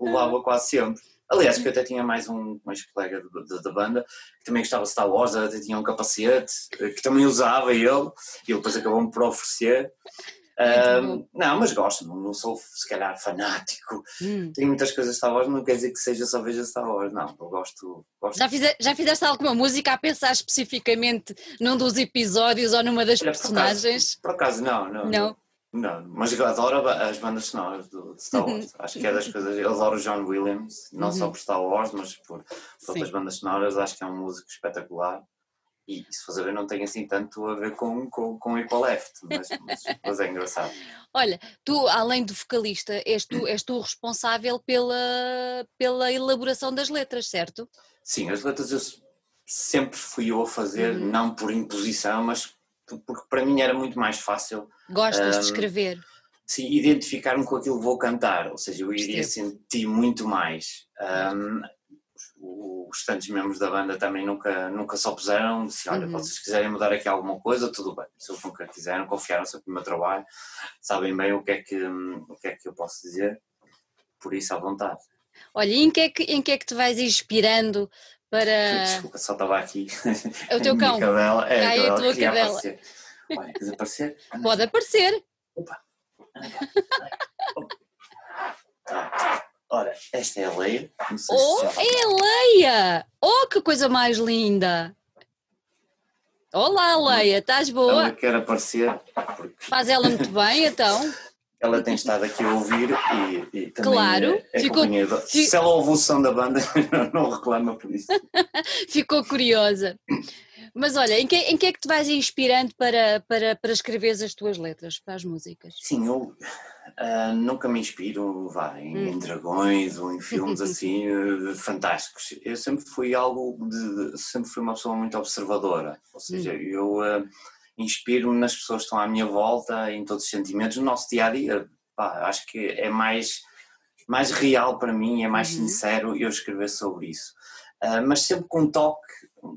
levava quase sempre. Aliás, que eu até tinha mais um mais colega da banda que também gostava de Star Wars, até tinha um capacete eh, que também usava ele, e ele depois acabou-me por oferecer. Um, não, mas gosto, não, sou se calhar fanático. Hum. Tenho muitas coisas de Star Wars, não quer dizer que seja só veja Star Wars, não, eu gosto. gosto. Já, fize, já fizeste alguma música a pensar especificamente num dos episódios ou numa das Olha, personagens? Por acaso, por acaso não, não. Não. Não, mas eu adoro as bandas sonoras do Star Wars. Acho que é das coisas. Eu adoro o John Williams, não uhum. só por Star Wars, mas por, por outras bandas sonoras. Acho que é um músico espetacular. E se for ver, não tem assim tanto a ver com, com, com Equal Left, mas, mas, mas, é engraçado. Olha, tu, além do vocalista, és tu, és tu responsável pela, pela elaboração das letras, certo? Sim, as letras eu sempre fui eu a fazer, uhum. não por imposição, mas porque para mim era muito mais fácil. Gostas um, de escrever? Sim, identificar-me com aquilo que vou cantar, ou seja, eu iria sentir muito mais. Um, os restantes membros da banda também nunca, nunca se opuseram, disse, olha, uhum. vocês quiserem mudar aqui alguma coisa, tudo bem. Se eles nunca quiseram, confiaram sempre no meu trabalho, sabem bem o que é que, o que, é que eu posso dizer, por isso à vontade. Olha, e em que é que, em que, é que te vais inspirando para. Desculpa, só estava aqui. É o teu cão. Cadela. É, Ai, a, tua cadela. Aparecer. Olha, queres aparecer? Anda. Pode aparecer. Opa! Ora, esta é a Leia. oh, é a Leia! Oh, que coisa mais linda! Olá, Leia, estás boa? Ela quer aparecer. Porque... Faz ela muito bem, então. Ela tem estado aqui a ouvir e, e também claro, é, é ficou, Se ela ouve o som da banda, não reclama por isso. ficou curiosa. Mas olha, em que, em que é que te vais inspirando para, para, para escrever as tuas letras, para as músicas? Sim, eu uh, nunca me inspiro vá, em, hum. em dragões ou em filmes assim uh, fantásticos. Eu sempre fui algo de, sempre fui uma pessoa muito observadora, ou seja, hum. eu uh, inspiro-me nas pessoas que estão à minha volta, em todos os sentimentos, no nosso dia a dia. Pá, acho que é mais, mais real para mim, é mais uhum. sincero eu escrever sobre isso. Uh, mas sempre com um toque,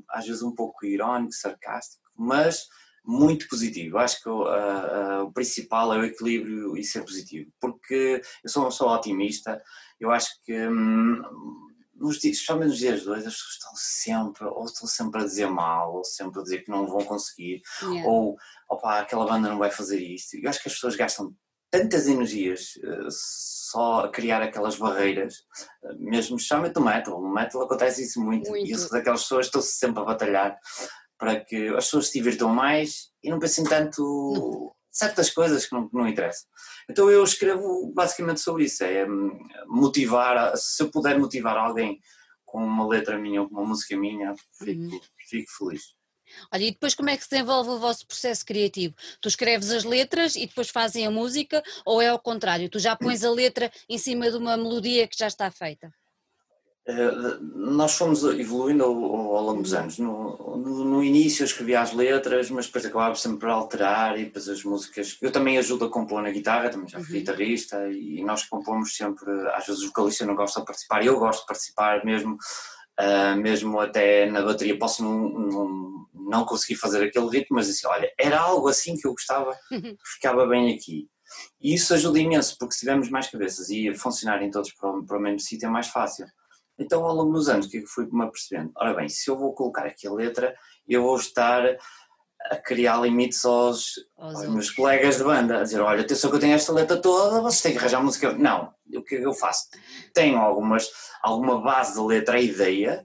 às vezes um pouco irónico, sarcástico, mas muito positivo. Acho que uh, uh, o principal é o equilíbrio e ser positivo, porque eu sou uma pessoa otimista, eu acho que. Hum, nos dias, especialmente nos dias dois, as pessoas estão sempre, ou estão sempre a dizer mal, ou sempre a dizer que não vão conseguir, yeah. ou opa, aquela banda não vai fazer isto. Eu acho que as pessoas gastam tantas energias uh, só a criar aquelas barreiras, uh, mesmo especialmente no metal. No metal acontece isso muito, muito. e eu sou daquelas pessoas que estão sempre a batalhar para que as pessoas se divirtam mais e não pensem tanto. Certas coisas que não, não interessam. Então eu escrevo basicamente sobre isso, é hum, motivar, se eu puder motivar alguém com uma letra minha ou com uma música minha, fico, uhum. fico feliz. Olha, e depois como é que se desenvolve o vosso processo criativo? Tu escreves as letras e depois fazem a música ou é ao contrário? Tu já pões a letra em cima de uma melodia que já está feita? Eh, nós fomos evoluindo ao, ao longo dos anos. No, no, no, início eu escrevia as letras, mas depois acabava sempre por alterar e depois as músicas. Eu também ajudo a compor na guitarra, também já fui uhum. guitarrista e nós compomos sempre. Às vezes o vocalista não gosta de participar, eu gosto de participar mesmo, uh, mesmo até na bateria. Posso não, não, não, conseguir fazer aquele ritmo, mas assim, olha, era algo assim que eu gostava, que ficava bem aqui. E isso ajuda imenso, porque se tivermos mais cabeças e funcionarem todos para o, para o mesmo sítio é mais fácil. Então, ao longo dos anos, o que é que fui-me apercebendo? Ora bem, se eu vou colocar aqui a letra, eu vou estar a criar limites aos, aos meus colegas de banda, a dizer, olha, atenção que eu tenho esta letra toda, vocês têm que arranjar música. Não, o que é que eu faço? Tenho algumas, alguma base de letra, a ideia,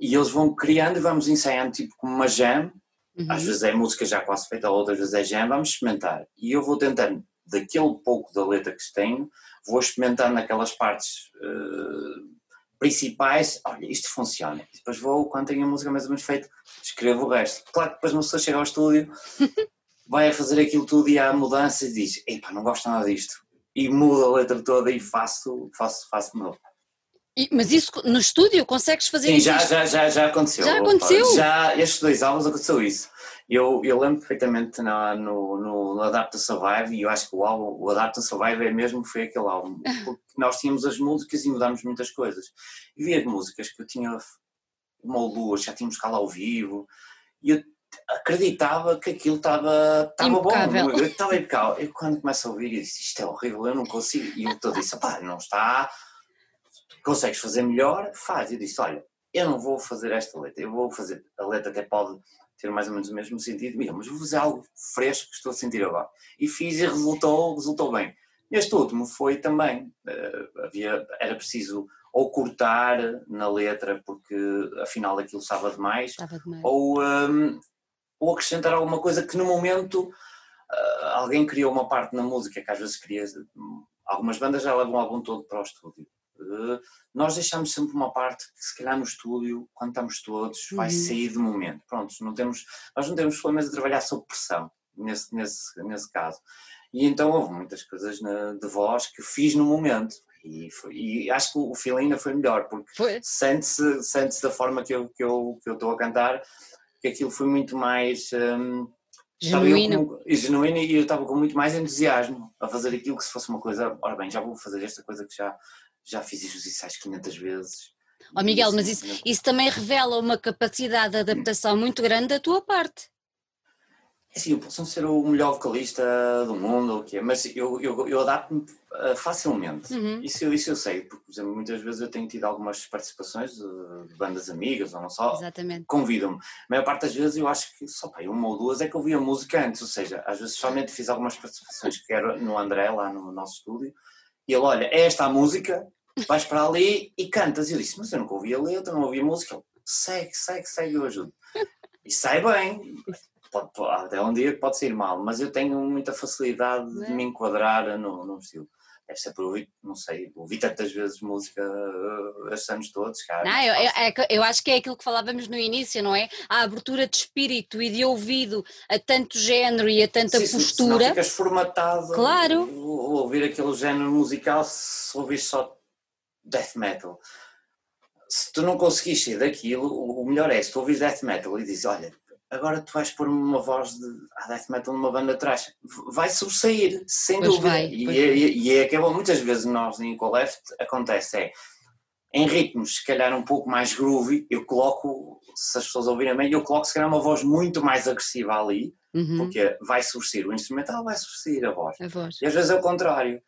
e eles vão criando e vamos ensaiando tipo como uma jam, uhum. às vezes é música já quase feita, outras vezes é jam, vamos experimentar. E eu vou tentando daquele pouco da letra que tenho, vou experimentando aquelas partes uh, principais, olha, isto funciona. E depois vou, quando tenho a música mais ou menos feita, escrevo o resto. Claro que depois uma pessoa chega ao estúdio, vai a fazer aquilo tudo e há mudança e diz, epá, não gosto nada disto. E muda a letra toda e faço, faço, faço de novo. E, mas isso no estúdio consegues fazer Sim, isso? já, já, já, já aconteceu. Já aconteceu? Já, estes dois álbuns aconteceu isso. Eu, eu lembro perfeitamente na, no, no, no Adapt to Survive e eu acho que o álbum, o Adapt to Survive é mesmo foi aquele álbum, porque nós tínhamos as músicas e mudámos muitas coisas. E vi as músicas que eu tinha uma ou duas, já tínhamos cá lá ao vivo, e eu acreditava que aquilo estava, estava bom, estava impecável. Eu quando começo a ouvir, eu disse, isto é horrível, eu não consigo. E eu disse, pá, não está, consegues fazer melhor, faz. Eu disse, olha, eu não vou fazer esta letra, eu vou fazer, a letra até pode ter mais ou menos o mesmo sentido, mas vou fazer algo fresco que estou a sentir agora. E fiz e resultou, resultou bem. Este último foi também, uh, havia, era preciso ou cortar na letra porque afinal aquilo estava demais, estava demais. Ou, um, ou acrescentar alguma coisa que no momento uh, alguém criou uma parte na música que às vezes queria, algumas bandas já levam o álbum todo para o estúdio eh, nós deixamos sempre uma parte que se calhar no estúdio, quando estamos todos, vai uhum. sair de momento. Pronto, não temos, nós não temos problemas de trabalhar sob pressão, nesse, nesse, nesse caso. E então houve muitas coisas na, de voz que fiz no momento. E, foi, e acho que o feeling ainda foi melhor, porque sente-se sente da forma que eu, que, eu, que eu estou a cantar, que aquilo foi muito mais... Um, genuíno. Com, genuíno e eu estava com muito mais entusiasmo a fazer aquilo que se fosse uma coisa, ora bem, já vou fazer esta coisa que já, já fiz os ensaios 500 vezes. Oh Miguel, mas isso, isso também revela uma capacidade de adaptação muito grande da tua parte. É sim, eu posso não ser o melhor vocalista do mundo, o que é, mas eu, eu, eu adapto-me uh, facilmente. Uhum. Isso, isso eu sei, porque, por exemplo, muitas vezes eu tenho tido algumas participações de, bandas amigas ou não só. Exatamente. Convidam-me. A maior parte das vezes eu acho que só pá, uma ou duas é que eu vi a música antes, ou seja, às vezes somente fiz algumas participações que era no André, lá no nosso estúdio, e ele, olha, é esta a música, vais para ali e cantas. E eu disse, mas eu nunca ouvi a letra, não ouvi a música. Ele, segue, segue, segue, eu ajudo. E sai bem. Pode, pode, até um dia pode sair mal, mas eu tenho muita facilidade de me enquadrar no, no estilo. Deve ser por ouvir, não sei, ouvi tantas vezes música uh, anos todos, cara. Não, eu, eu, é eu, acho que é aquilo que falávamos no início, não é? A abertura de espírito e de ouvido a tanto género e a tanta Sim, postura. Não ficas formatado. Claro. Ouvir aquele género musical se ouvir só death metal. Se tu não conseguis sair daquilo, o melhor é se tu ouvis death metal e dizes, olha, agora tu vais pôr uma voz de ah, death metal numa banda atrás, vai sobressair, sem pois dúvida. Vai, e, é, e, é que é bom, muitas vezes nós em Coleft acontece, é em ritmos se calhar um pouco mais groovy, eu coloco, se as pessoas ouvirem bem, eu coloco se calhar uma voz muito mais agressiva ali, uhum. porque vai sobressair o instrumental, vai sobressair a voz. a voz. E às vezes é o contrário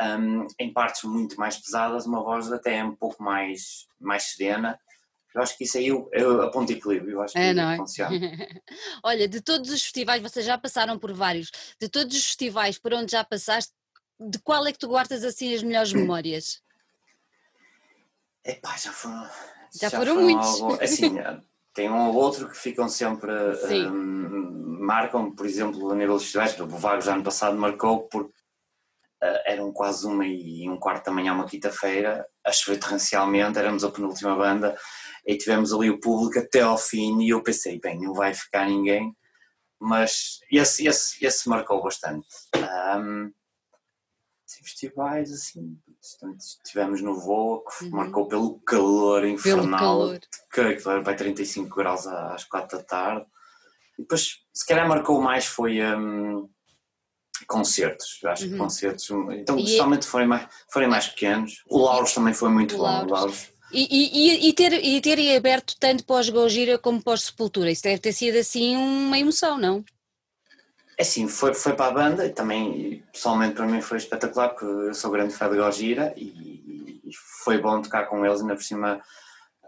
um, em partes muito mais pesadas, uma voz até um pouco mais, mais serena. Eu acho que isso aí é a ponto de equilíbrio, eu acho que é, não é? funciona. Olha, de todos os festivais, vocês já passaram por vários, de todos os festivais por onde já passaste, de qual é que tu guardas assim as melhores memórias? Epá, já foram. Já, já foram, foram, muitos. Algo, assim, tem um ou outro que ficam sempre. Um, marcam, por exemplo, a nível dos festivais, o Vagos ano passado marcou porque uh, eram quase uma e um quarto da manhã, uma quinta-feira, a chover torrencialmente, éramos a penúltima banda e tivemos ali o público até ao fim e eu pensei, bem, não vai ficar ninguém, mas esse, esse, esse marcou bastante. Um, festivais assim, estivemos no voo que uhum. marcou pelo calor infernal, pelo calor. que vai 35 graus às 4 da tarde. E depois, se calhar marcou mais foi um, concertos, eu acho uhum. que concertos, então e especialmente forem mais, forem mais pequenos. O Lauros também foi muito o bom, Lauros. o Lauros. E, e, e, ter, e ter aberto tanto pós Gojira como pós Sepultura, isso deve ter sido assim uma emoção, não? É sim, foi, foi para a banda e também, pessoalmente para mim foi espetacular, porque eu sou grande fã de Gojira e, e foi bom tocar com eles, ainda por cima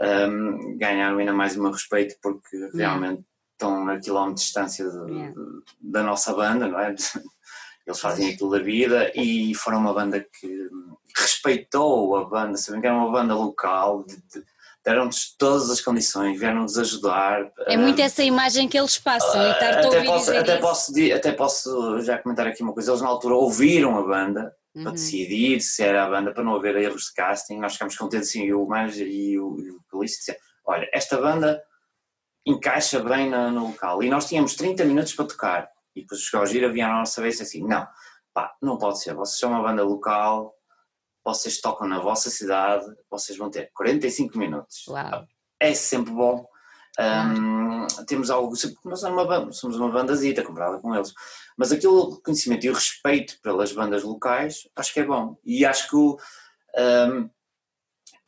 um, ganharam ainda mais o meu respeito, porque realmente estão a quilómetro de distância de, yeah. de, da nossa banda, não é? Eles fazem aquilo da vida e foram uma banda que respeitou a banda, sabem que era uma banda local de, de, deram-nos todas as condições, vieram-nos ajudar. É muito essa imagem que eles passam uh, e estar até, posso, até, posso, até posso já comentar aqui uma coisa, eles na altura ouviram a banda uhum. para decidir se era a banda, para não haver erros de casting, nós ficámos contentes sim, o manager e o, vocalista olha, esta banda encaixa bem no, no, local, e nós tínhamos 30 minutos para tocar, e depois os Gira vieram à nossa vez assim, não, pá, não pode ser, vocês são uma banda local, vocês tocam na vossa cidade, vocês vão ter 45 minutos. Uau. É sempre bom. Um, temos algo, nós somos uma, banda, somos uma bandazita comprada com eles, mas aquele conhecimento e o respeito pelas bandas locais acho que é bom e acho que um,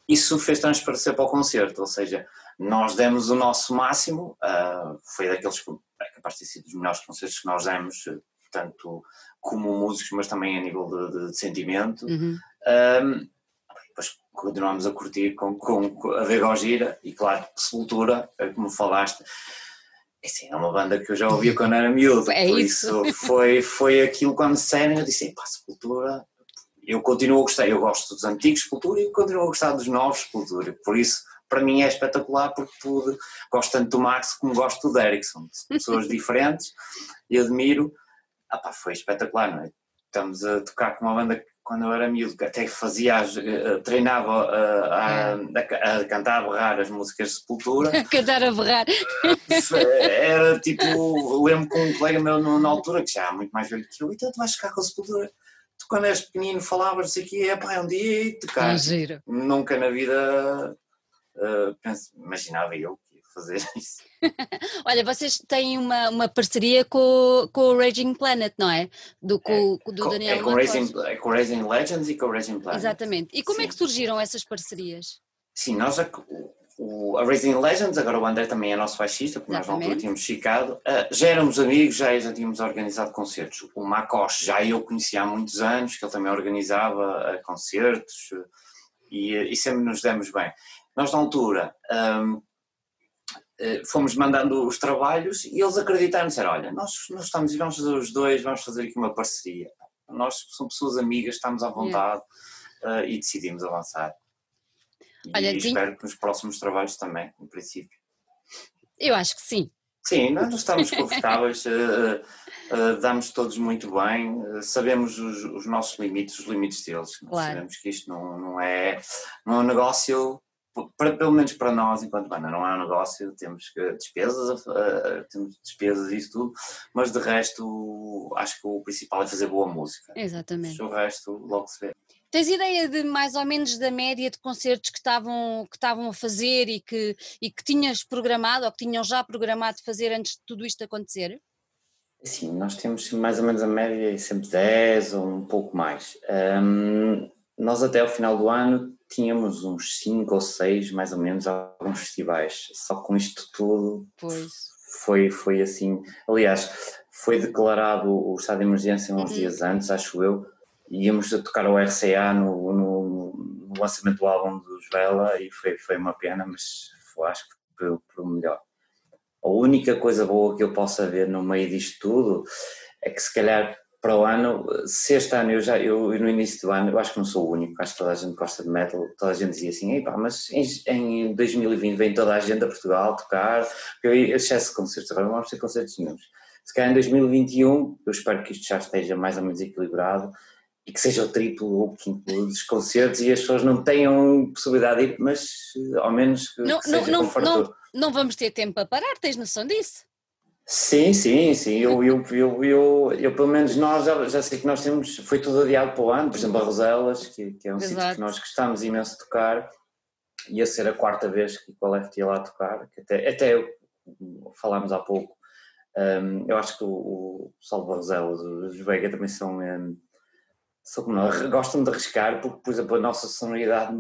isso fez transparecer para o concerto, ou seja, nós demos o nosso máximo, uh, foi daqueles que é capaz de ter sido dos melhores concertos que nós demos, tanto como músicos, mas também a nível de, de sentimento. Uhum. Um, depois continuamos a curtir com, com a Vega Gira e claro, Sepultura, é como falaste, assim, é uma banda que eu já ouvia quando era miúdo, é por isso, isso foi, foi aquilo quando disseram, eu disse, pá, Sepultura, eu continuo a gostar, eu gosto dos antigos Sepultura e continuo a gostar dos novos Sepultura, por isso para mim é espetacular porque pude, gosto tanto do Max como gosto do Ericsson, pessoas diferentes e admiro, ah pá, foi espetacular, não é? Estamos a tocar com uma banda quando eu era miúdo, até fazia, eh, treinava a, a, a, a cantar a berrar as músicas de Sepultura. cantar a berrar. Era tipo, lembro com um colega meu na altura, que já é muito mais velho que eu, então tu vais ficar com a Sepultura. Tu quando eras pequenino falavas aqui, é pá, é um dia e tocar. É giro. Nunca na vida uh, penso, imaginava eu fazer isso. Olha, vocês têm uma, uma parceria com, com o Raging Planet, não é? Do, com, é, do Daniel é com, é com Raging Legends e com o Raging Planet. Exatamente. E como é Sim. é que surgiram essas parcerias? Sim, nós a, o, a Raging Legends, agora o André também é nosso baixista, porque nós na altura tínhamos ficado, uh, já éramos amigos, já, já tínhamos organizado concertos. O Macoche já eu conhecia há muitos anos, que ele também organizava uh, concertos uh, e, e sempre nos demos bem. Nós na altura um, fomos mandando os trabalhos e eles acreditaram, disseram, olha, nós, nós estamos e vamos fazer os dois, vamos fazer aqui uma parceria. Nós somos pessoas amigas, estamos à vontade yeah. uh, e decidimos avançar. Olha, e espero que nos próximos trabalhos também, no princípio. Eu acho que sim. Sim, nós estamos confortáveis, uh, uh, damos todos muito bem, sabemos os, os, nossos limites, os limites deles. Claro. Sabemos que isto não, não, é, não é um negócio para, pelo menos para nós, enquanto banda, não é um negócio, temos despesas, uh, temos despesas e isso tudo, mas de resto acho que o principal é fazer boa música. Exatamente. O resto logo se vê. Tens ideia de mais ou menos da média de concertos que estavam, que estavam a fazer e que, e que tinhas programado ou que tinham já programado fazer antes de tudo isto acontecer? Sim, nós temos mais ou menos a média sempre 10 ou um pouco mais. Um, nós até ao final do ano tínhamos uns 5 ou 6 mais ou menos alguns festivais, só com isto tudo pois. foi, foi assim, aliás foi declarado o estado de emergência uns uhum. dias antes, acho eu, e íamos a tocar o RCA no, no, no, lançamento do álbum dos Vela e foi, foi uma pena, mas foi, acho que foi o melhor. A única coisa boa que eu possa ver no meio disto tudo é que se calhar para o ano, se este ano eu já, eu no início do ano, eu acho que não sou o único, acho que toda a gente gosta de metal, toda a gente dizia assim, mas em, em 2020 vem toda a gente a Portugal tocar, porque eu excesso de concertos, agora não vamos ter concertos nenhum. Se calhar em 2021, eu espero que isto já esteja mais ou menos equilibrado e que seja o triplo ou o quinto dos concertos e as pessoas não tenham possibilidade de ir, mas ao menos que, não, que seja não, não, não, não vamos ter tempo para parar, tens noção disso? Sim, sim, sim. Eu, eu, eu, eu, eu, pelo menos nós já, já, sei que nós temos, foi tudo adiado para o ano, por exemplo, a Roselas, que, que é um sítio que nós gostamos imenso de tocar, ia ser a quarta vez que o Left ia lá tocar, que até, até falámos há pouco, um, eu acho que o, o Salvo Roselas, os Vega também são, um, são gostam de arriscar, porque, por exemplo, a nossa sonoridade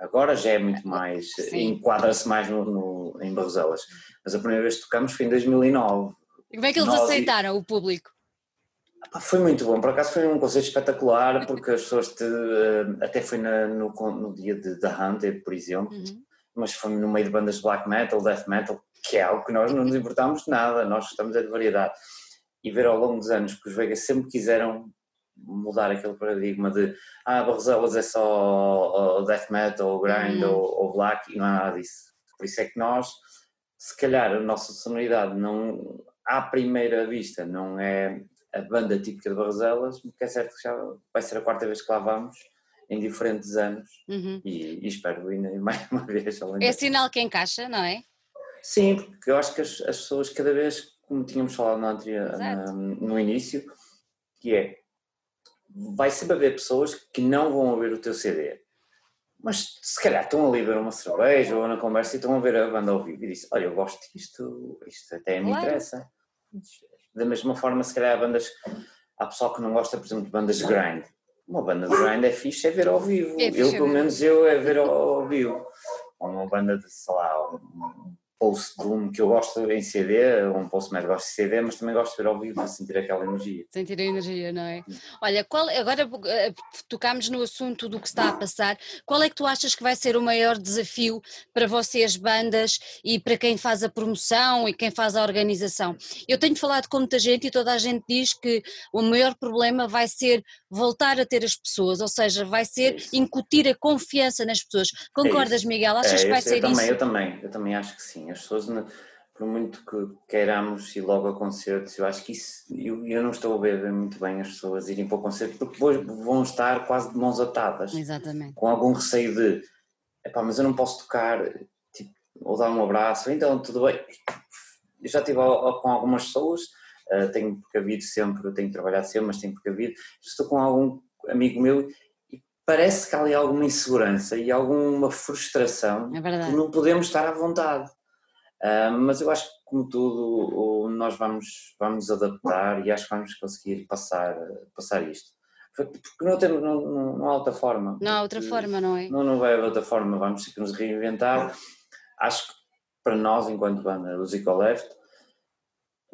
Agora já é muito mais, enquadra-se mais no, no, em Barroselas. Mas a primeira vez que tocamos foi em 2009. E como é que eles Nós, aceitaram o público? Foi muito bom, por acaso foi um concerto espetacular, porque as pessoas te, eh, até foi na, no, no, dia de The Hunted, por exemplo, uhum. mas foi no meio de bandas de black metal, death metal, que é algo que nós não nos importamos nada, nós estamos é de variedade. E ver ao longo dos anos que os Vegas sempre quiseram mudar aquele paradigma de ah, Barroselas é só death metal, ou grind uhum. ou, ou, black e não há nada disso. Por isso é que nós, se calhar a nossa sonoridade não, à primeira vista, não é a banda típica de Barroselas, porque é certo que já vai ser a quarta vez que lá vamos em diferentes anos uhum. e, e, espero ainda mais uma vez. É sinal que encaixa, não é? Sim, porque eu acho que as, as pessoas cada vez, como tínhamos falado na, na, no início, que é vai sempre haver pessoas que não vão ouvir o teu CD. Mas se calhar estão ali a ver uma cerveja ou na conversa e estão a ver a banda ao vivo e dizem, olha, eu gosto disto, isto até me interessa. Da mesma forma, se calhar bandas, há pessoal que não gosta, por exemplo, de bandas de grind. Uma banda de grind é fixe, é ver ao vivo. É eu, pelo menos eu, é ver ao, vivo. uma banda de, sei lá, um, post-doom que eu gosto em CD, um post-metal gosto de CD, mas também gosto de ver ao vivo, sentir aquela energia. Sentir a energia, não é? Olha, qual, agora uh, tocámos no assunto do que está a passar, qual é que tu achas que vai ser o maior desafio para vocês, bandas, e para quem faz a promoção e quem faz a organização? Eu tenho falado com muita gente e toda a gente diz que o maior problema vai ser voltar a ter as pessoas, ou seja, vai ser é incutir a confiança nas pessoas. Concordas, é Miguel? Achas é, que vai ser eu também, isso? Eu também, eu também acho que sim as pessoas, por muito que queiramos ir logo a concertos, eu acho que isso, eu, eu não estou a ver muito bem as pessoas irem para o concerto, porque depois vão estar quase de mãos atadas. Exatamente. Com algum receio de, epá, mas eu não posso tocar, tipo, ou dar um abraço, então tudo bem. Eu já estive com algumas pessoas, uh, tenho precavido sempre, tenho trabalhado sempre, mas tenho precavido, estou com algum amigo meu e parece que há ali alguma insegurança e alguma frustração é não podemos estar à vontade. Uh, mas eu acho que, como tudo, nós vamos, vamos adaptar e acho que vamos conseguir passar, passar isto. Porque não, temos, não, não, não há outra forma. Não há outra forma, não é? Não, não vai haver outra forma, vamos ter que nos reinventar. Acho que para nós, enquanto banda do Zico Left, o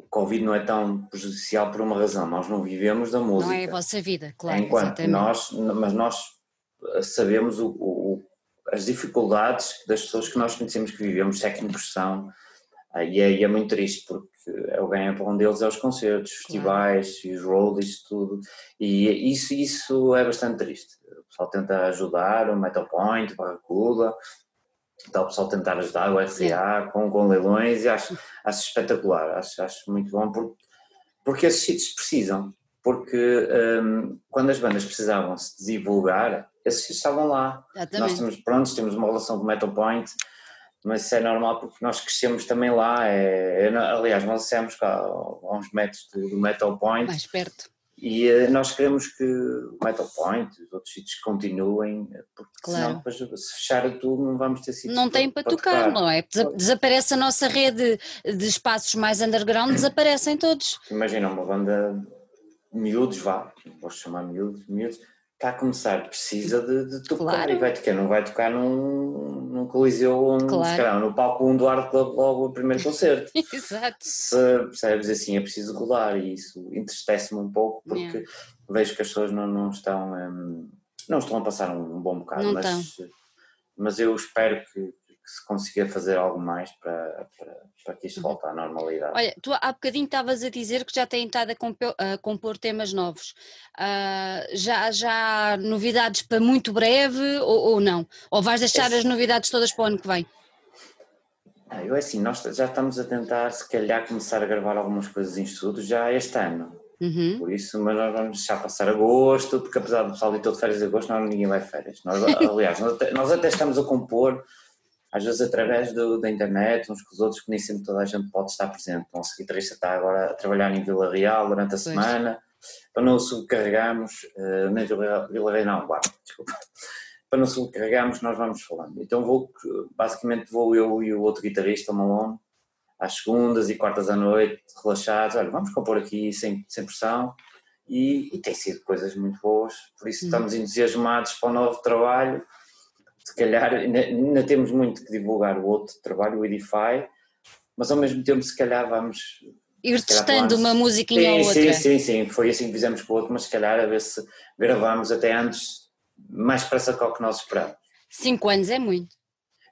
Covid não é tão prejudicial por uma razão, nós não vivemos da música. Não é a vossa vida, claro. Enquanto exatamente. nós, mas nós sabemos o, o, as dificuldades das pessoas que nós conhecemos que vivemos século em pressão e é, e é muito triste porque o ganha-pão deles é os concertos, os festivais e os roadies, tudo e isso, isso é bastante triste. O pessoal tenta ajudar, o Metal Point, o Barracuda, então o pessoal tentar ajudar o RCA com, com leilões e acho, acho espetacular, acho, acho muito bom porque, porque esses sítios precisam, porque um, quando as bandas precisavam se divulgar, esses estavam lá. Exatamente. Nós temos, prontos, temos uma relação com o Metal Point, mas isso é normal porque nós crescemos também lá. É, é, aliás, nós dissemos a uns metros do, do, Metal Point. Mais perto. E uh, nós queremos que o Metal Point, os outros sítios continuem, porque claro. senão depois se fechar tudo não vamos ter sítios Não tem para, para tocar, tocar, não é? Desaparece a nossa rede de espaços mais underground, desaparecem todos. Imagina uma banda miúdos, vá, posso chamar miúdos, miúdos, está a começar, precisa de, de tocar claro. e vai tocar, não vai tocar num, num coliseu, um, claro. calhar, no palco um do Art Club logo o primeiro concerto. Exato. Se percebes assim, é preciso rodar e isso entristece-me um pouco porque yeah. vejo que as pessoas não, não estão um, não estão a passar um, um bom bocado, não mas, mas eu espero que se consiga fazer algo mais para, para, para que isto volte à normalidade. Olha, tu há bocadinho estavas a dizer que já têm estado a compor, a compor temas novos. Uh, já, já há novidades para muito breve ou, ou não? Ou vais deixar Esse... as novidades todas para o ano que vem? Ah, eu é assim, nós já estamos a tentar se calhar começar a gravar algumas coisas em estudo já este ano. Uhum. Por isso, mas nós vamos deixar passar agosto, porque apesar do pessoal ir todo de férias de agosto, não, ninguém vai de férias. Nós, aliás, nós até, nós até estamos a compor às vezes através do, da internet, uns com os outros, que nem sempre toda a gente pode estar presente. Então, o guitarrista está agora a trabalhar em Vila Real durante a pois. semana, para não subcarregarmos, uh, nem Vila, Vila Real, não, guarda, desculpa. Para não subcarregarmos, nós vamos falando. Então, vou, basicamente, vou eu e o outro guitarrista, o Malone, às segundas e quartas à noite, relaxados, olha, vamos compor aqui sem, sem pressão. E, e tem sido coisas muito boas, por isso hum. estamos entusiasmados para o novo trabalho se calhar ainda, temos muito que divulgar o outro trabalho, o Edify, mas ao mesmo tempo se calhar vamos... Ir testando uma musiquinha sim, ou outra. Sim, sim, sim, foi assim que fizemos com o outro, mas se calhar a ver se gravamos até antes, mais pressa que o que nós esperamos. Cinco anos é muito.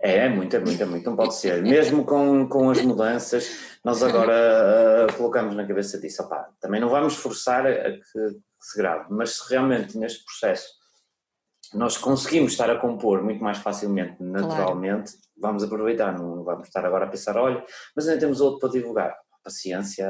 É, é muito, é muito, é muito, não pode ser. Mesmo com, com as mudanças, nós agora uh, colocamos na cabeça disso, opá, também não vamos forçar a que, que se grave, mas se realmente neste processo nós conseguimos estar a compor muito mais facilmente, naturalmente, claro. vamos aproveitar, não vamos estar agora a pensar, olha, mas ainda temos outro para divulgar. Paciência,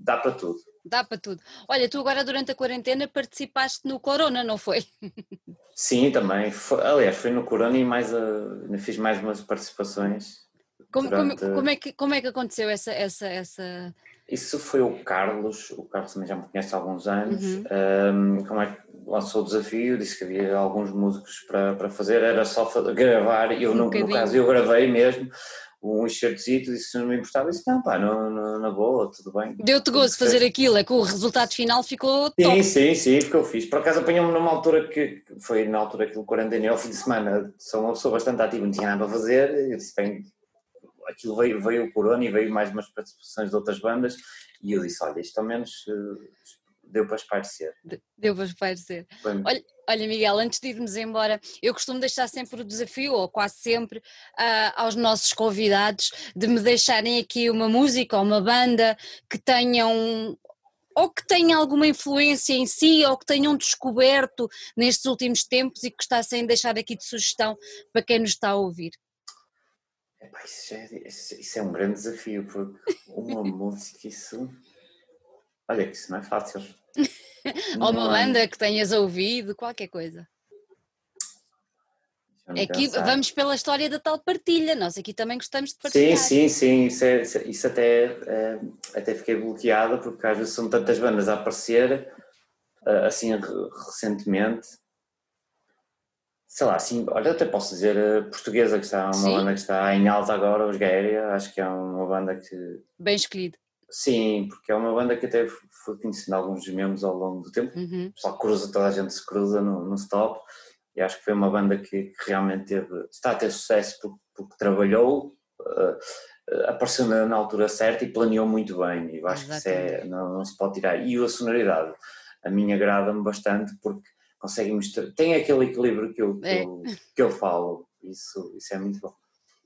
dá para tudo. Dá para tudo. Olha, tu agora durante a quarentena participaste no Corona, não foi? Sim, também. Foi, aliás, foi no Corona e mais a, fiz mais umas participações. Como, durante... como, como, é que, como é que aconteceu essa, essa, essa... Isso foi o Carlos, o Carlos também já me conhece há alguns anos, uhum. um, como é que lançou o desafio, disse que havia alguns músicos para, para fazer, era só gravar, eu um no, no, caso eu gravei mesmo um enxertozito, disse se não me importava, disse não pá, não, não, na boa, tudo bem. Deu-te gozo fazer aquilo, é que o resultado final ficou sim, top. Sim, sim, sim, ficou fixe. Por acaso apanhou-me numa altura que, foi na altura que o quarentena, ao fim de semana, sou uma pessoa bastante ativa, não tinha nada para fazer, eu disse bem, aquilo veio, veio o Corona e veio mais umas participações de outras bandas, e eu disse, olha, isto ao menos uh, deu para espairecer. Deu para espairecer. Olha, olha, Miguel, antes de irmos embora, eu costumo deixar sempre o desafio, ou quase sempre, uh, aos nossos convidados, de me deixarem aqui uma música ou uma banda que tenham ou que tenha alguma influência em si, ou que tenham descoberto nestes últimos tempos e que gostassem de deixar aqui de sugestão para quem nos está a ouvir. Epá, isso, é, isso, é um grande desafio, porque uma música, isso. Olha, que isso não é fácil. Ou uma banda que tenhas ouvido, qualquer coisa. Aqui é vamos pela história da tal partilha, nós aqui também gostamos de partilhar. Sim, sim, sim, isso, é, isso até, é, até fiquei bloqueada porque às vezes são tantas bandas a aparecer, eh, assim recentemente, sei lá, assim, olha, até posso dizer eh, portuguesa, que está uma sim. banda que está em alta agora, os Gaéria, acho que é uma banda que... Bem escolhido. Sim, porque é uma banda que até fui conhecendo alguns dos membros ao longo do tempo. Uhum. Só cruza, toda a gente se cruza no, no stop. E acho que foi uma banda que, que realmente teve, está a ter sucesso porque, porque trabalhou, uh, apareceu na, na, altura certa e planeou muito bem. E eu acho Exatamente. que isso é, não, não, se pode tirar. E a sonoridade, a minha agrada-me bastante porque consegue misturar, tem aquele equilíbrio que eu, que, é. eu, que eu falo. Isso, isso é muito bom.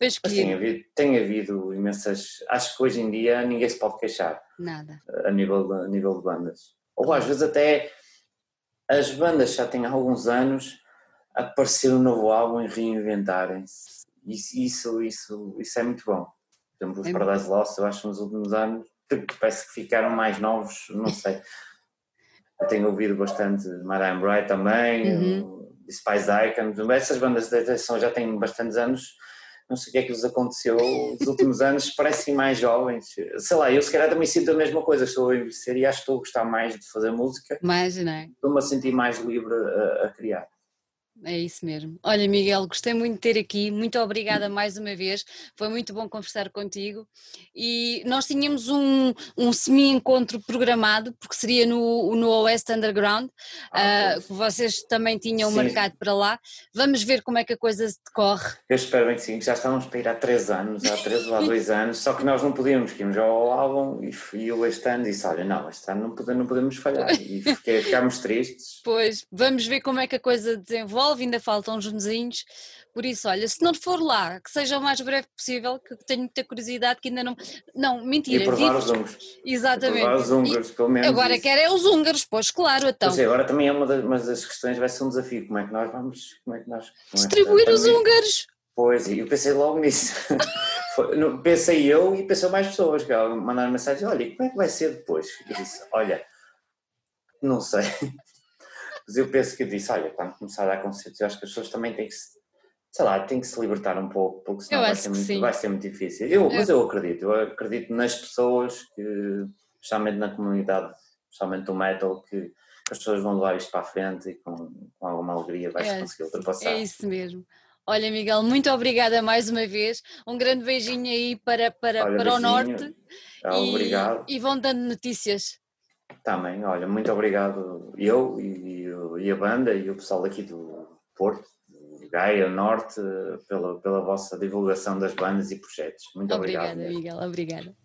Mas tem havido, tem havido imensas. Acho que hoje em dia ninguém se pode queixar. Nada. A nível de, a nível de bandas. Ou às vezes até as bandas já têm alguns anos aparecer um novo álbum e reinventarem-se. Isso, isso, isso, isso é muito bom. Por exemplo, os é Paradise Lost, eu acho que nos últimos anos parece que ficaram mais novos, não sei. eu tenho ouvido bastante Madame Bright também, uhum. Spice Icon, essas bandas de atenção já têm bastantes anos não sei o que é que lhes aconteceu nos últimos anos, parecem mais jovens. Sei lá, eu se calhar também sinto a mesma coisa, estou a envelhecer e acho que estou a gostar mais de fazer música. Mais, não é? Estou-me a sentir mais livre a, a criar. É isso mesmo. Olha, Miguel, gostei muito de ter aqui. Muito obrigada mais uma vez. Foi muito bom conversar contigo. E nós tínhamos um, um semi-encontro programado, porque seria no, no Oeste Underground, ah, uh, que vocês também tinham sim. marcado para lá. Vamos ver como é que a coisa se decorre. Eu espero bem que sim, já estávamos para ir há três anos, há três ou há dois anos, só que nós não podíamos, que íamos ao álbum e, e eu este ano disse: Olha, não, este ano não podemos, não podemos falhar. E fiquei, ficámos tristes. Pois, vamos ver como é que a coisa desenvolve ainda faltam uns mesinhos, por isso, olha, se não for lá, que seja o mais breve possível, que tenho muita curiosidade, que ainda não. Não, mentira. E provar os húngaros. Exatamente. E provar os húngaros, pelo menos. Agora quer é os húngaros, pois claro, então. Pois é, agora também é uma das, uma das questões, vai ser um desafio, como é que nós vamos. Como é que nós, é Distribuir os húngaros. Pois, e eu pensei logo nisso. pensei eu e pensou mais pessoas que mandaram mensagem, olha, como é que vai ser depois? Eu disse, olha, não sei. Mas eu penso que eu disse, olha, quando começar a dar concertos, eu acho que as pessoas também têm que se, sei lá, têm que se libertar um pouco, porque senão vai ser, muito, vai ser, muito, difícil. Eu, Mas eu acredito, eu acredito nas pessoas, que, especialmente na comunidade, especialmente do metal, que, as pessoas vão levar isto para a frente e com, com alguma alegria vai-se é, conseguir ultrapassar. É isso mesmo. Olha, Miguel, muito obrigada mais uma vez. Um grande beijinho aí para, para, Olha, para o norte. Ah, e, obrigado. E vão dando notícias. Também, olha, muito obrigado eu e, e, a banda e o pessoal aqui do Porto, Gaia Norte, pela, pela vossa divulgação das bandas e projetos. Muito obrigado. Obrigada, Miguel, obrigada.